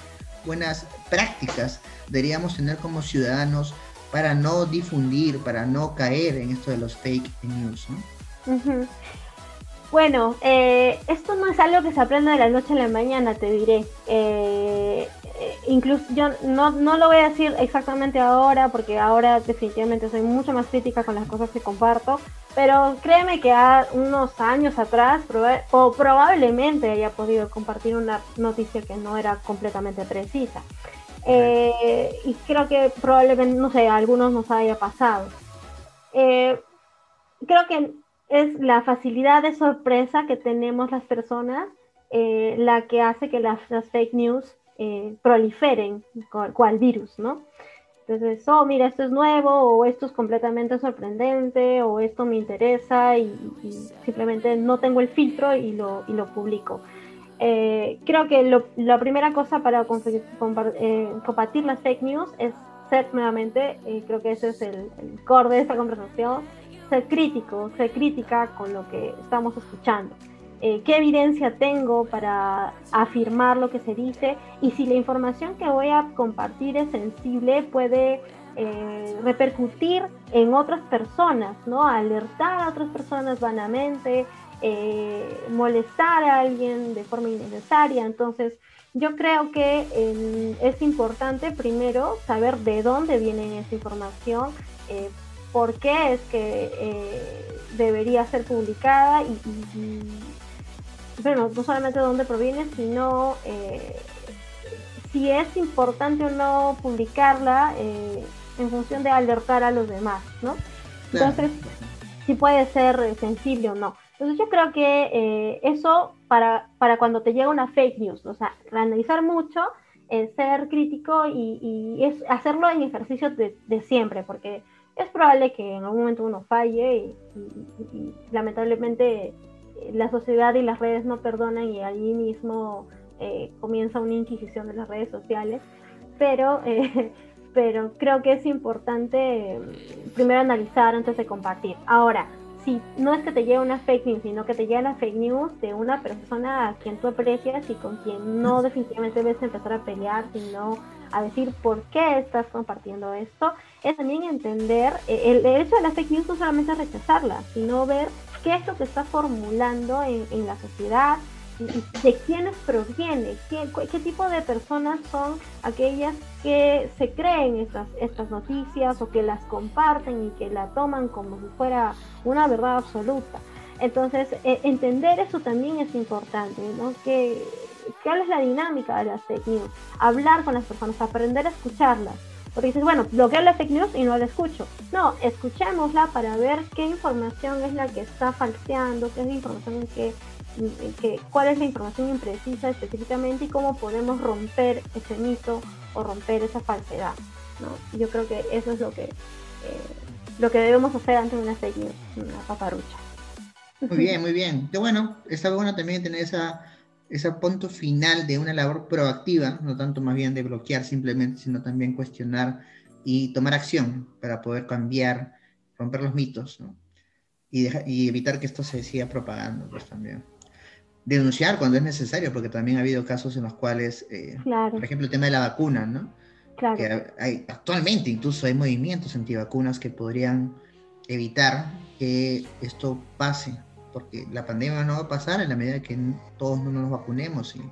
Speaker 1: buenas prácticas deberíamos tener como ciudadanos para no difundir, para no caer en esto de los fake news?
Speaker 2: Bueno, eh, esto no es algo que se aprenda de la noche a la mañana, te diré. Eh, incluso yo no, no lo voy a decir exactamente ahora, porque ahora definitivamente soy mucho más crítica con las cosas que comparto, pero créeme que a unos años atrás o probablemente haya podido compartir una noticia que no era completamente precisa. Eh, y creo que probablemente, no sé, a algunos nos haya pasado. Eh, creo que es la facilidad de sorpresa que tenemos las personas la que hace que las fake news eh, proliferen cual, virus, ¿no? Entonces, oh, mira, esto es nuevo, o esto es completamente sorprendente, o esto me interesa y, simplemente no tengo el filtro y lo, y lo publico. Eh, creo que la primera cosa para eh, combatir las fake news es ser nuevamente, creo que ese es el, el core de esta conversación, ser crítico, ser crítica con lo que estamos escuchando. Eh, qué evidencia tengo para afirmar lo que se dice y si la información que voy a compartir es sensible puede eh, repercutir en otras personas, ¿no? Alertar a otras personas vanamente, eh, molestar a alguien de forma innecesaria. Entonces, yo creo que es importante primero saber de dónde viene esa información, por qué es que debería ser publicada y, bueno, no solamente de dónde proviene, sino eh, si es importante o no publicarla en función de alertar a los demás, ¿no? Entonces, si puede ser sensible o no. Entonces yo creo que eso para, para cuando te llega una fake news, o sea, analizar mucho, ser crítico y, es hacerlo en ejercicio de, de siempre, porque es probable que en algún momento uno falle y, lamentablemente eh, la sociedad y las redes no perdonan y allí mismo eh, comienza una inquisición de las redes sociales, pero, eh, (laughs) pero creo que es importante primero analizar antes de compartir. Ahora, si no es que te llegue una fake news, sino que te llegue la fake news de una persona a quien tú aprecias y con quien no definitivamente debes empezar a pelear, sino a decir por qué estás compartiendo esto, es también entender, eh, el, hecho de la fake news no solamente rechazarla, sino ver qué es lo que está formulando en, la sociedad, de quiénes proviene, qué, qué, tipo de personas son aquellas que se creen estas, estas noticias o que las comparten y que la toman como si fuera una verdad absoluta. Entonces, e, entender eso también es importante, ¿no? Que, ¿Cuál es la dinámica de las fake? Hablar con las personas, aprender a escucharlas. Porque dices, bueno, bloqueo la fake news y no la escucho. No, escuchémosla para ver qué información es la que está falseando, qué es la información que, que, cuál es la información imprecisa específicamente y cómo podemos romper ese mito o romper esa falsedad. ¿no? Yo creo que eso es lo que, eh, lo que debemos hacer ante una fake news, una paparucha.
Speaker 1: Muy bien, muy bien. Qué bueno, está bueno también tener esa ese punto final de una labor proactiva, no tanto más bien de bloquear simplemente, sino también cuestionar y tomar acción para poder cambiar, romper los mitos, ¿no? y, y, evitar que esto se siga propagando, pues también. Denunciar cuando es necesario, porque también ha habido casos en los cuales, eh, por ejemplo, el tema de la vacuna, ¿no? Claro. Que hay, actualmente incluso hay movimientos antivacunas que podrían evitar que esto pase, porque la pandemia no va a pasar en la medida que todos no nos vacunemos. Y,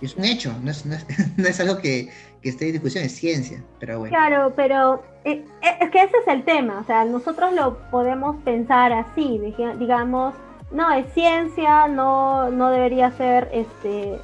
Speaker 1: es un hecho, no es, (laughs) no es, algo que, que, esté en discusión, es ciencia, pero bueno.
Speaker 2: Claro, pero eh, eh, es que ese es el tema, o sea, nosotros lo podemos pensar así, digamos, no, es ciencia, no, no debería ser este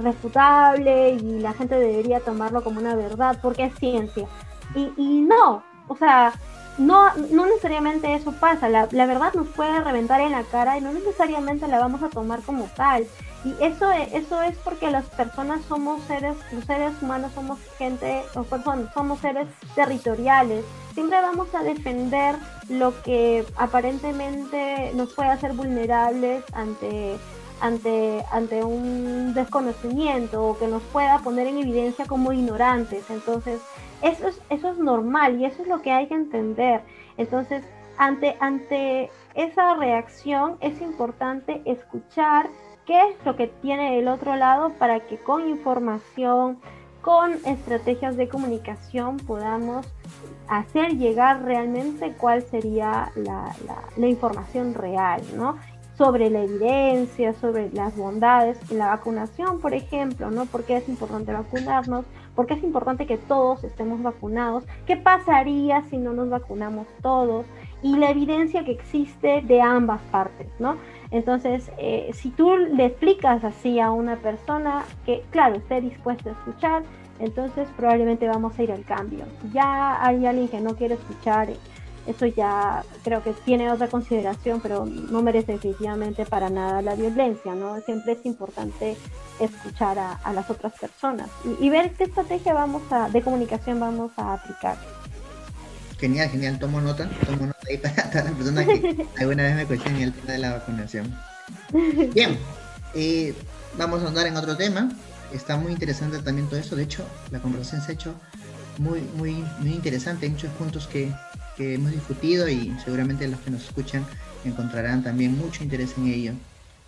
Speaker 2: refutable y la gente debería tomarlo como una verdad porque es ciencia. Y, y no, o sea, no, no necesariamente eso pasa, la, verdad nos puede reventar en la cara y no necesariamente la vamos a tomar como tal. Y eso, eso es porque las personas somos seres, los seres humanos somos gente, o personas, somos seres territoriales. Siempre vamos a defender lo que aparentemente nos puede hacer vulnerables ante ante, ante un desconocimiento o que nos pueda poner en evidencia como ignorantes. Entonces, eso es, eso es normal y eso es lo que hay que entender. Entonces, ante, ante esa reacción es importante escuchar qué es lo que tiene el otro lado para que con información, con estrategias de comunicación podamos hacer llegar realmente cuál sería la, la, la información real, ¿no? sobre la evidencia, sobre las bondades la vacunación, por ejemplo, ¿no? ¿Por qué es importante vacunarnos? ¿Por qué es importante que todos estemos vacunados? ¿Qué pasaría si no nos vacunamos todos? Y la evidencia que existe de ambas partes, ¿no? Entonces, eh, si tú le explicas así a una persona que, claro, esté dispuesta a escuchar, entonces probablemente vamos a ir al cambio. Ya hay alguien que no quiere escuchar eso ya creo que tiene otra consideración, pero no merece definitivamente para nada la violencia, ¿no? Siempre es importante escuchar a, las otras personas y, ver qué estrategia vamos a, de comunicación vamos a aplicar.
Speaker 1: Genial, genial, tomo nota, tomo nota ahí para todas las personas que (laughs) alguna vez me cuestionan el tema de la vacunación. Bien, eh, vamos a andar en otro tema. Está muy interesante también todo esto. De hecho, la conversación se ha hecho muy, muy, muy interesante. Hay muchos puntos que, que hemos discutido y seguramente los que nos escuchan encontrarán también mucho interés en ello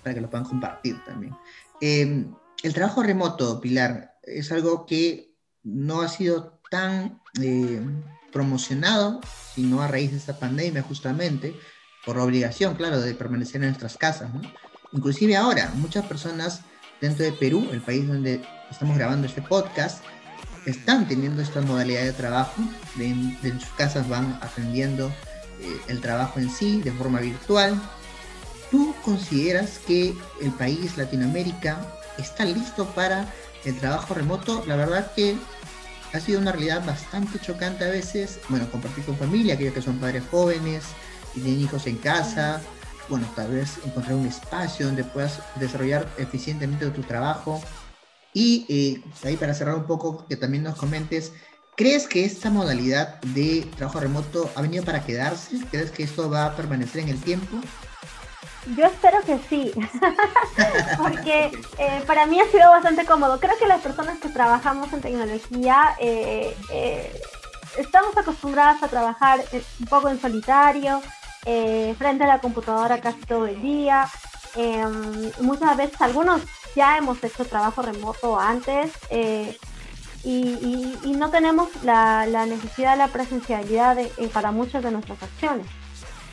Speaker 1: para que lo puedan compartir también. Em, el trabajo remoto, Pilar, es algo que no ha sido tan eh, promocionado, sino a raíz de esta pandemia justamente, por obligación, claro, de permanecer en nuestras casas. Inclusive ahora, muchas personas dentro de Perú, el país donde estamos grabando este podcast, están teniendo esta modalidad de trabajo, de, en sus casas van aprendiendo eh, el trabajo en sí de forma virtual. ¿Tú consideras que el país, Latinoamérica, está listo para el trabajo remoto? La verdad que ha sido una realidad bastante chocante a veces. Bueno, compartir con familia, aquellos que son padres jóvenes y tienen hijos en casa. Bueno, tal vez encontrar un espacio donde puedas desarrollar eficientemente tu trabajo. Y eh, ahí para cerrar un poco, que también nos comentes, ¿crees que esta modalidad de trabajo remoto ha venido para quedarse? ¿Crees que esto va a permanecer en el tiempo?
Speaker 2: Yo espero que sí, (laughs) porque eh, para mí ha sido bastante cómodo. Creo que las personas que trabajamos en tecnología eh, eh, estamos acostumbradas a trabajar un poco en solitario, frente a la computadora casi todo el día. Em, muchas veces algunos ya hemos hecho trabajo remoto antes y, no tenemos la, necesidad de la presencialidad para muchas de nuestras acciones.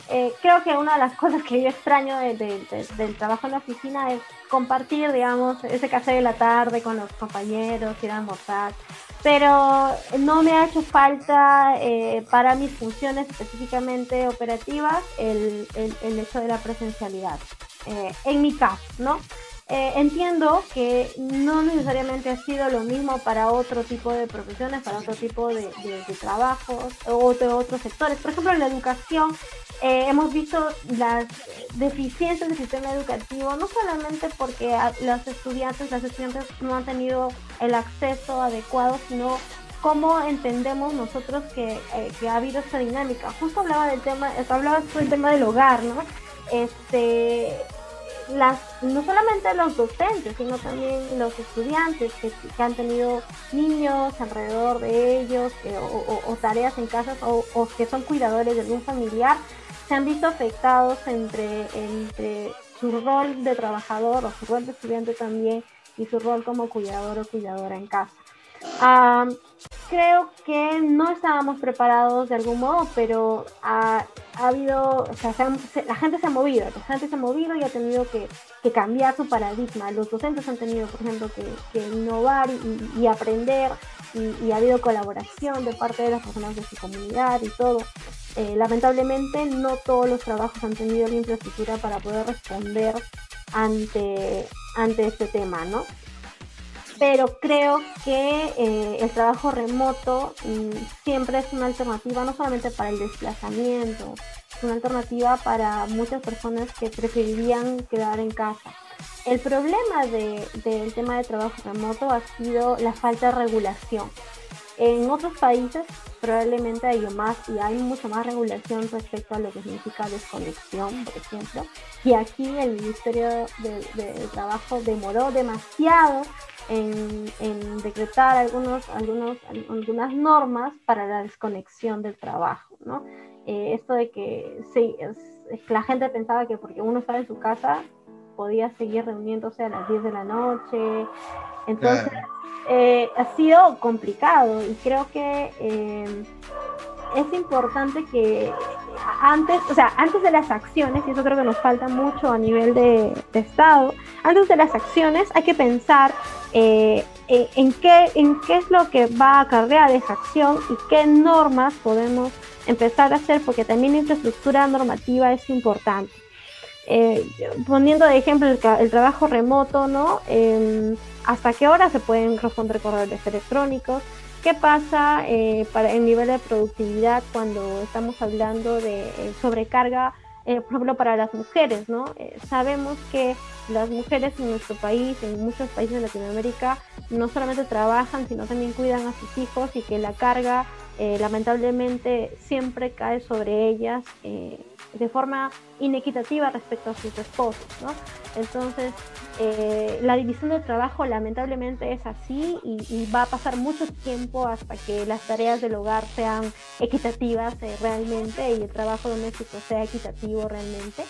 Speaker 2: Eh, creo que una de las (laughs) cosas que yo extraño del trabajo en la oficina es compartir, digamos, ese café de la tarde con los compañeros, ir a almorzar. Pero no me ha hecho falta eh, para mis funciones específicamente operativas el, el, hecho de la presencialidad. Eh, en mi caso, ¿no? Eh, entiendo que no necesariamente ha sido lo mismo para otro tipo de profesiones, para otro tipo de, trabajos o de otros sectores. Por ejemplo, en la educación eh, hemos visto las deficiencias del sistema educativo, no solamente porque los estudiantes, las estudiantes no han tenido el acceso adecuado, sino cómo entendemos nosotros que, eh, que ha habido esta dinámica. Justo hablaba del tema, hablaba del tema del hogar, ¿no? Este, las, no solamente los docentes, sino también los estudiantes que, han tenido niños alrededor de ellos o, tareas en casa o, que son cuidadores de algún familiar, se han visto afectados entre, entre su rol de trabajador o su rol de estudiante también y su rol como cuidador o cuidadora en casa creo que no estábamos preparados de algún modo, pero ha, habido, o sea, la gente se ha movido, la gente se ha movido y ha tenido que, cambiar su paradigma. Los docentes han tenido, por ejemplo, que, innovar y, aprender y, ha habido colaboración de parte de las personas de su comunidad y todo. Eh, lamentablemente no todos los trabajos han tenido la infraestructura para poder responder ante, ante este tema, ¿no? Pero creo que eh, el trabajo remoto mm, siempre es una alternativa no solamente para el desplazamiento, es una alternativa para muchas personas que preferirían quedar en casa. El problema del tema de trabajo remoto ha sido la falta de regulación. En otros países probablemente hay más y hay mucha más regulación respecto a lo que significa desconexión, por ejemplo. Y aquí el Ministerio de Trabajo demoró demasiado en, decretar algunos, algunos, algunas normas para la desconexión del trabajo, ¿no? Eh, esto de que sí, la gente pensaba que porque uno estaba en su casa podía seguir reuniéndose a las 10 de la noche. Entonces, eh, ha sido complicado y creo que eh, es importante que antes, o sea, antes de las acciones, y eso creo que nos falta mucho a nivel de, Estado, antes de las acciones hay que pensar eh, en, qué, en qué es lo que va a acarrear esa acción y qué normas podemos empezar a hacer, porque también la infraestructura normativa es importante. Eh, poniendo de ejemplo el, trabajo remoto, ¿no? Em, ¿Hasta qué hora se pueden responder correos electrónicos? ¿Qué pasa eh, para el nivel de productividad cuando estamos hablando de eh, sobrecarga, eh, por ejemplo, para las mujeres? ¿no? sabemos que las mujeres en nuestro país, en muchos países de Latinoamérica, no solamente trabajan, sino también cuidan a sus hijos y que la carga lamentablemente siempre cae sobre ellas de forma inequitativa respecto a sus esposos. ¿no? Entonces, eh, la división del trabajo lamentablemente es así y, va a pasar mucho tiempo hasta que las tareas del hogar sean equitativas eh, realmente y el trabajo doméstico sea equitativo realmente.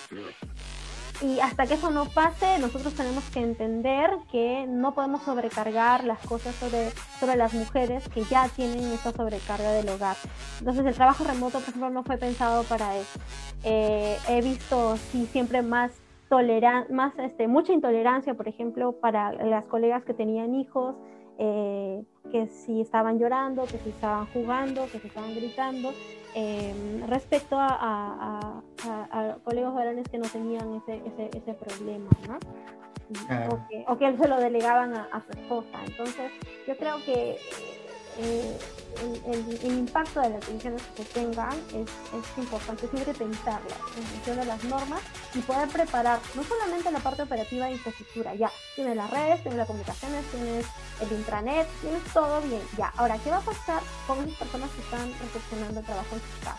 Speaker 2: Y hasta que eso no pase, nosotros tenemos que entender que no podemos sobrecargar las cosas sobre, sobre las mujeres que ya tienen esa sobrecarga del hogar. Entonces el trabajo remoto, por ejemplo, no fue pensado para eso. Eh, he visto sí siempre más más este, mucha intolerancia, por ejemplo, para las colegas que tenían hijos, eh, que si estaban llorando, que si estaban jugando, que si estaban gritando, em, respecto a, colegas varones que no tenían ese, ese, problema, ¿no? O, que, o, que, se lo delegaban a, su esposa. Entonces, yo creo que eh, el, impacto de las decisiones que tengan es, es, importante siempre pensarlo en función de las normas y poder preparar no solamente la parte operativa de infraestructura, ya tienes las redes, tienes las comunicaciones, tienes el intranet, tienes todo bien, ya. Ahora, ¿qué va a pasar con esas personas que están recepcionando el trabajo en su casa?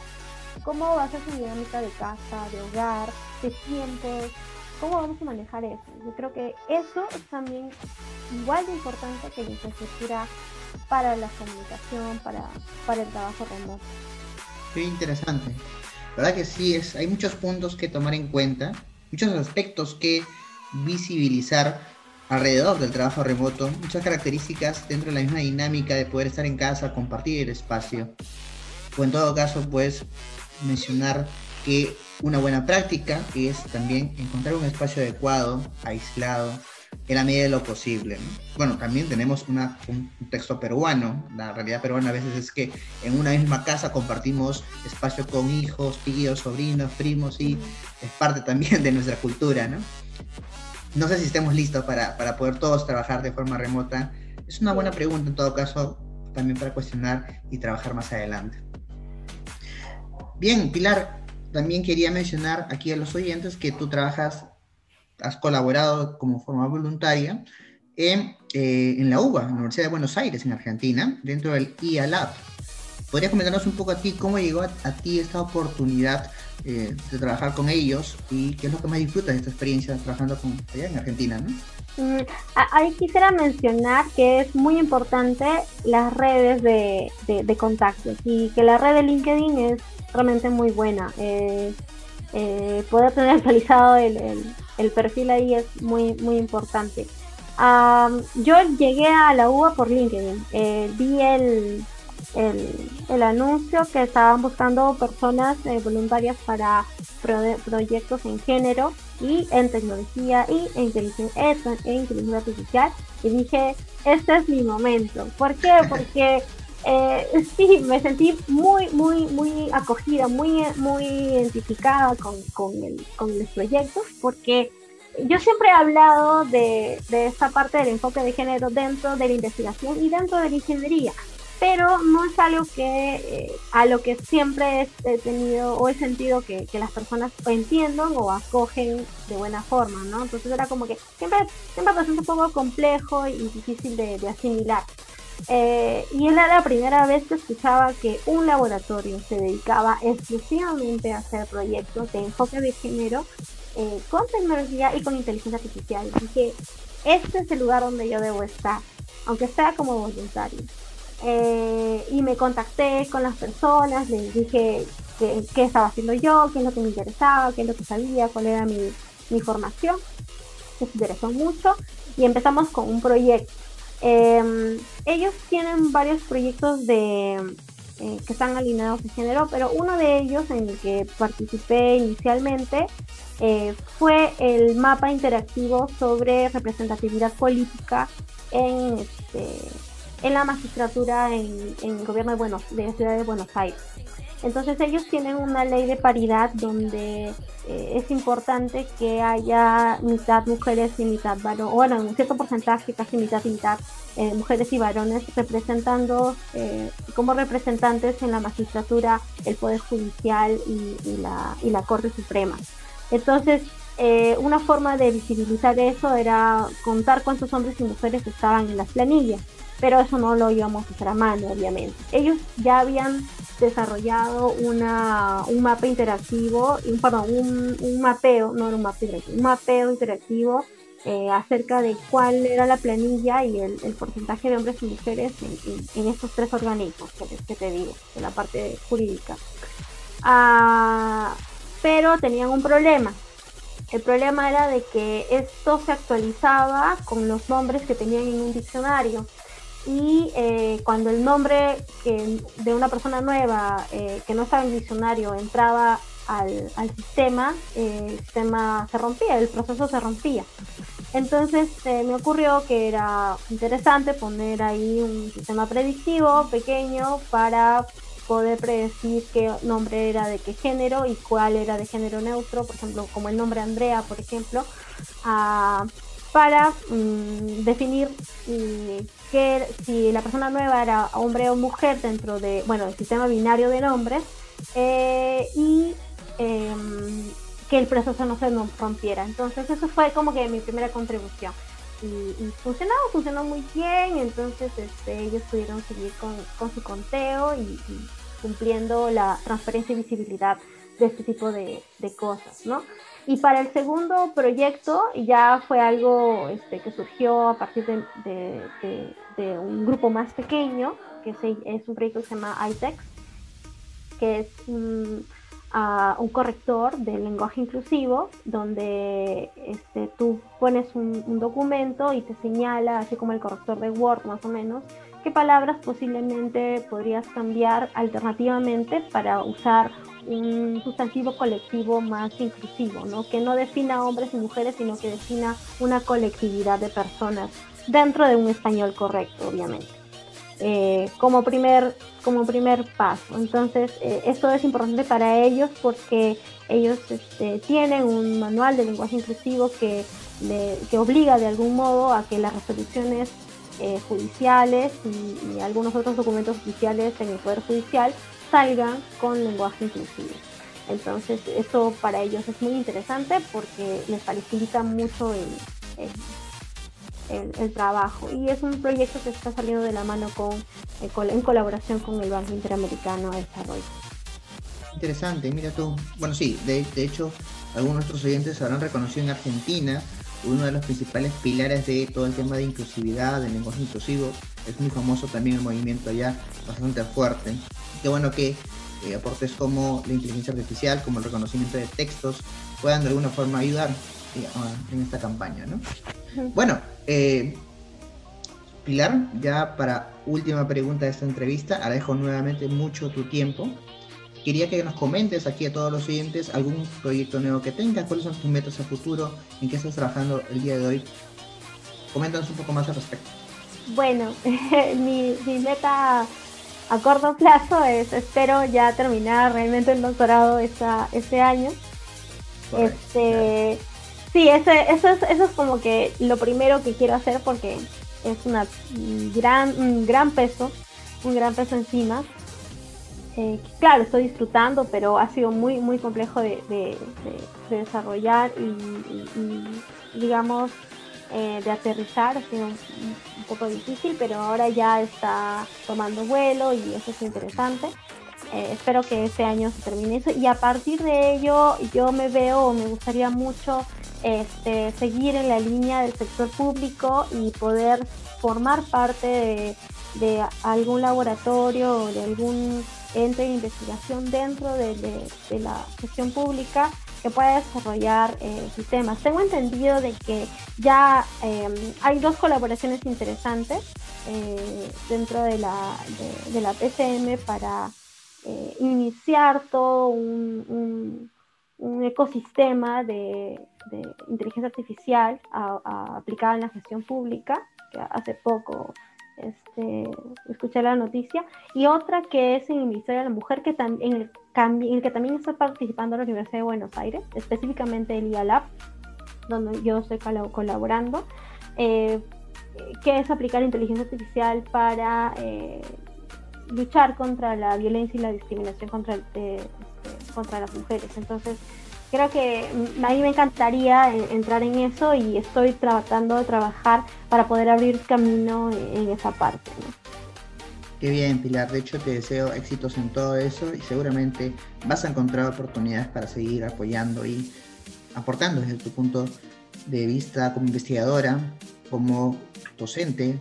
Speaker 2: ¿Cómo va a ser su dinámica de casa, de hogar, de tiempos? ¿Cómo vamos a manejar eso? Yo creo que eso es también igual de importante que la infraestructura para la comunicación, para, para el trabajo remoto.
Speaker 1: Qué interesante. La verdad que sí, es, hay muchos puntos que tomar en cuenta, muchos aspectos que visibilizar alrededor del trabajo remoto, muchas características dentro de la misma dinámica de poder estar en casa, compartir el espacio. O en todo caso, pues mencionar que una buena práctica es también encontrar un espacio adecuado, aislado, en la medida de lo posible. Bueno, también tenemos una, un texto peruano. La realidad peruana a veces es que en una misma casa compartimos espacio con hijos, tíos, sobrinos, primos y es parte también de nuestra cultura, ¿no? No sé si estemos listos para, para poder todos trabajar de forma remota. Es una buena pregunta en todo caso también para cuestionar y trabajar más adelante. Bien, Pilar, también quería mencionar aquí a los oyentes que tú trabajas has colaborado como forma voluntaria en, eh, en la UBA, la Universidad de Buenos Aires, en Argentina, dentro del IA Lab. ¿Podrías comentarnos un poco a ti cómo llegó a, ti esta oportunidad eh, de trabajar con ellos y qué es lo que más disfrutas de esta experiencia trabajando con, allá en Argentina? ¿no?
Speaker 2: Mm, ahí quisiera mencionar que es muy importante las redes de, de, contactos y que la red de LinkedIn es realmente muy buena. Eh, poder tener (laughs) actualizado el, el perfil ahí es muy, muy importante. yo llegué a la UBA por LinkedIn. Eh, vi el, el, anuncio que estaban buscando personas eh, voluntarias para proyectos en género y en tecnología y en inteligencia, en inteligencia artificial. Y dije, este es mi momento. ¿Por qué? Porque eh, sí, me sentí muy, muy, muy acogida, muy, muy identificada con, con, el, con los proyectos, porque yo siempre he hablado de, de esta parte del enfoque de género dentro de la investigación y dentro de la ingeniería, pero no es algo que eh, a lo que siempre he tenido o he sentido que, las personas entiendan o acogen de buena forma, ¿no? Entonces era como que siempre, siempre un poco complejo y difícil de asimilar. Eh, y era la primera vez que escuchaba que un laboratorio se dedicaba exclusivamente a hacer proyectos de enfoque de género eh, con tecnología y con inteligencia artificial. Dije, este es el lugar donde yo debo estar, aunque sea como voluntario. Eh, y me contacté con las personas, les dije qué, estaba haciendo yo, qué es lo que me interesaba, qué es lo que sabía, cuál era mi, mi formación. Me interesó mucho y empezamos con un proyecto Em, ellos tienen varios proyectos de, eh, que están alineados de género, pero uno de ellos en el que participé inicialmente eh, fue el mapa interactivo sobre representatividad política en, este, en la magistratura en, en, el gobierno Buenos, de la ciudad de Buenos Aires. Entonces ellos tienen una ley de paridad donde eh, es importante que haya mitad mujeres y mitad varones, bueno, un cierto porcentaje, casi mitad y mitad, eh, mujeres y varones representando eh, como representantes en la magistratura, el Poder Judicial y, la, y la, Corte Suprema. Entonces, una forma de visibilizar eso era contar cuántos hombres y mujeres estaban en las planillas pero eso no lo íbamos a hacer a mano, obviamente. Ellos ya habían desarrollado una, un mapa interactivo, un, perdón, un, mapeo, no era un mapa interactivo, un mapeo interactivo eh, acerca de cuál era la planilla y el, porcentaje de hombres y mujeres en, estos tres organismos que, te digo, de la parte jurídica. Ah, pero tenían un problema. El problema era de que esto se actualizaba con los nombres que tenían en un diccionario y eh, cuando el nombre de una persona nueva eh, que no estaba en diccionario entraba al, sistema, el sistema se rompía, el proceso se rompía. Entonces me ocurrió que era interesante poner ahí un sistema predictivo pequeño para poder predecir qué nombre era de qué género y cuál era de género neutro, por ejemplo, como el nombre Andrea, por ejemplo, para mm, definir mm, que si la persona nueva era hombre o mujer dentro de, bueno, el sistema binario de nombres eh, y em, que el proceso no se rompiera. Entonces eso fue como que mi primera contribución. Y, funcionó, funcionó muy bien, entonces este, ellos pudieron seguir con, su conteo y, cumpliendo la transparencia y visibilidad de este tipo de, cosas, ¿no? Y para el segundo proyecto ya fue algo este, que surgió a partir de, un grupo más pequeño, que es, un proyecto que se llama iText, que es un, un corrector del lenguaje inclusivo, donde este, tú pones un, un, documento y te señala, así como el corrector de Word más o menos, qué palabras posiblemente podrías cambiar alternativamente para usar un sustantivo colectivo más inclusivo, ¿no? que no defina hombres y mujeres, sino que defina una colectividad de personas dentro de un español correcto, obviamente. Eh, como, primer, como primer paso. Entonces, eh, esto es importante para ellos porque ellos este, tienen un manual de lenguaje inclusivo que, que obliga de algún modo a que las resoluciones eh, judiciales y, algunos otros documentos oficiales en el Poder Judicial salgan con lenguaje inclusivo. Entonces, esto para ellos es muy interesante porque les facilita mucho el, el, trabajo. Y es un proyecto que está saliendo de la mano con, eh, en colaboración con el Banco Interamericano de Desarrollo.
Speaker 1: Interesante, mira tú. Bueno, sí, de, de hecho, algunos de nuestros oyentes habrán reconocido en Argentina uno de los principales pilares de todo el tema de inclusividad, del lenguaje inclusivo. Es muy famoso también el movimiento allá, bastante fuerte. Qué bueno que eh, aportes como la inteligencia artificial, como el reconocimiento de textos, puedan de alguna forma ayudar en esta campaña. ¿no? Bueno, eh, Pilar, ya para última pregunta de esta entrevista, agradezco nuevamente mucho tu tiempo quería que nos comentes aquí a todos los oyentes algún proyecto nuevo que tengas, cuáles son tus metas a futuro, en qué estás trabajando el día de hoy. Coméntanos un poco más al respecto.
Speaker 2: Bueno, (laughs) mi, meta a corto plazo es, espero ya terminar realmente el doctorado esta, este año. este, Sí, ese, eso, es, eso es como que lo primero que quiero hacer porque es una gran, un gran peso, un gran peso encima. Eh, claro, estoy disfrutando, pero ha sido muy, muy complejo de, desarrollar y, digamos, eh, de aterrizar. Ha sido un, poco difícil, pero ahora ya está tomando vuelo y eso es interesante. Eh, espero que este año se termine eso y a partir de ello yo me veo, me gustaría mucho este, seguir en la línea del sector público y poder formar parte de, de algún laboratorio o de algún ente de investigación dentro de, la gestión pública que pueda desarrollar eh, sistemas. Tengo entendido de que ya em, hay dos colaboraciones interesantes eh, dentro de la, de, la PCM para eh, iniciar todo un, ecosistema de, inteligencia artificial aplicada en la gestión pública, que hace poco este, escuché la noticia, y otra que es en el Ministerio de la Mujer, que en, el, en que también está participando la Universidad de Buenos Aires, específicamente el IALAB, donde yo estoy colaborando, eh, que es aplicar inteligencia artificial para eh, luchar contra la violencia y la discriminación contra, este, contra las mujeres. Entonces, creo que a mí me encantaría entrar en eso y estoy tratando de trabajar para poder abrir camino en esa parte.
Speaker 1: Qué bien, Pilar. De hecho, te deseo éxitos en todo eso y seguramente vas a encontrar oportunidades para seguir apoyando y aportando desde tu punto de vista como investigadora, como docente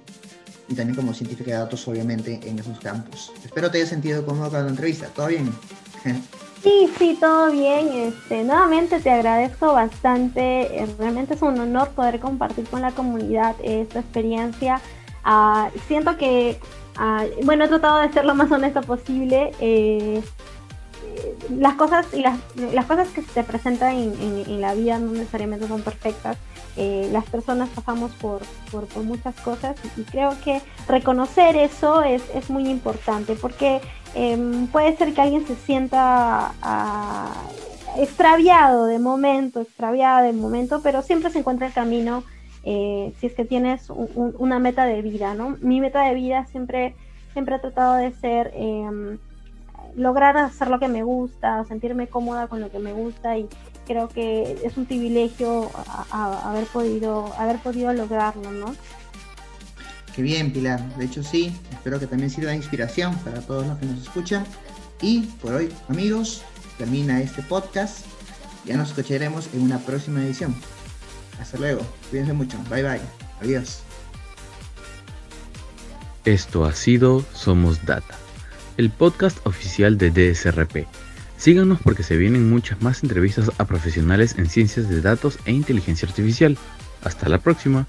Speaker 1: y también como científica de datos, obviamente, en esos campos. Espero te haya sentido cómodo con la entrevista. ¿Todo bien? (laughs)
Speaker 2: Sí, sí, todo bien. Este, nuevamente te agradezco bastante. Eh, realmente es un honor poder compartir con la comunidad esta experiencia. Ah, siento que, ah, bueno, he tratado de ser lo más honesta posible. Eh, las cosas y las, las cosas que se presentan en, la vida no necesariamente son perfectas. Eh, las personas pasamos por, por, muchas cosas y, creo que reconocer eso es, es muy importante porque em, puede ser que alguien se sienta ah, extraviado de momento, extraviada de momento, pero siempre se encuentra el camino eh, si es que tienes una meta de vida, ¿no? Mi meta de vida siempre, siempre he tratado de ser, em, lograr hacer lo que me gusta, sentirme cómoda con lo que me gusta y creo que es un privilegio haber, podido, haber podido lograrlo, ¿no?
Speaker 1: Qué bien, Pilar. De hecho, sí. Espero que también sirva de inspiración para todos los que nos escuchan. Y por hoy, amigos, termina este podcast. Ya nos escucharemos en una próxima edición. Hasta luego. Cuídense mucho. Bye bye. Adiós.
Speaker 3: Esto ha sido Somos Data, el podcast oficial de DSRP. Síganos porque se vienen muchas más entrevistas a profesionales en ciencias de datos e inteligencia artificial. Hasta la próxima.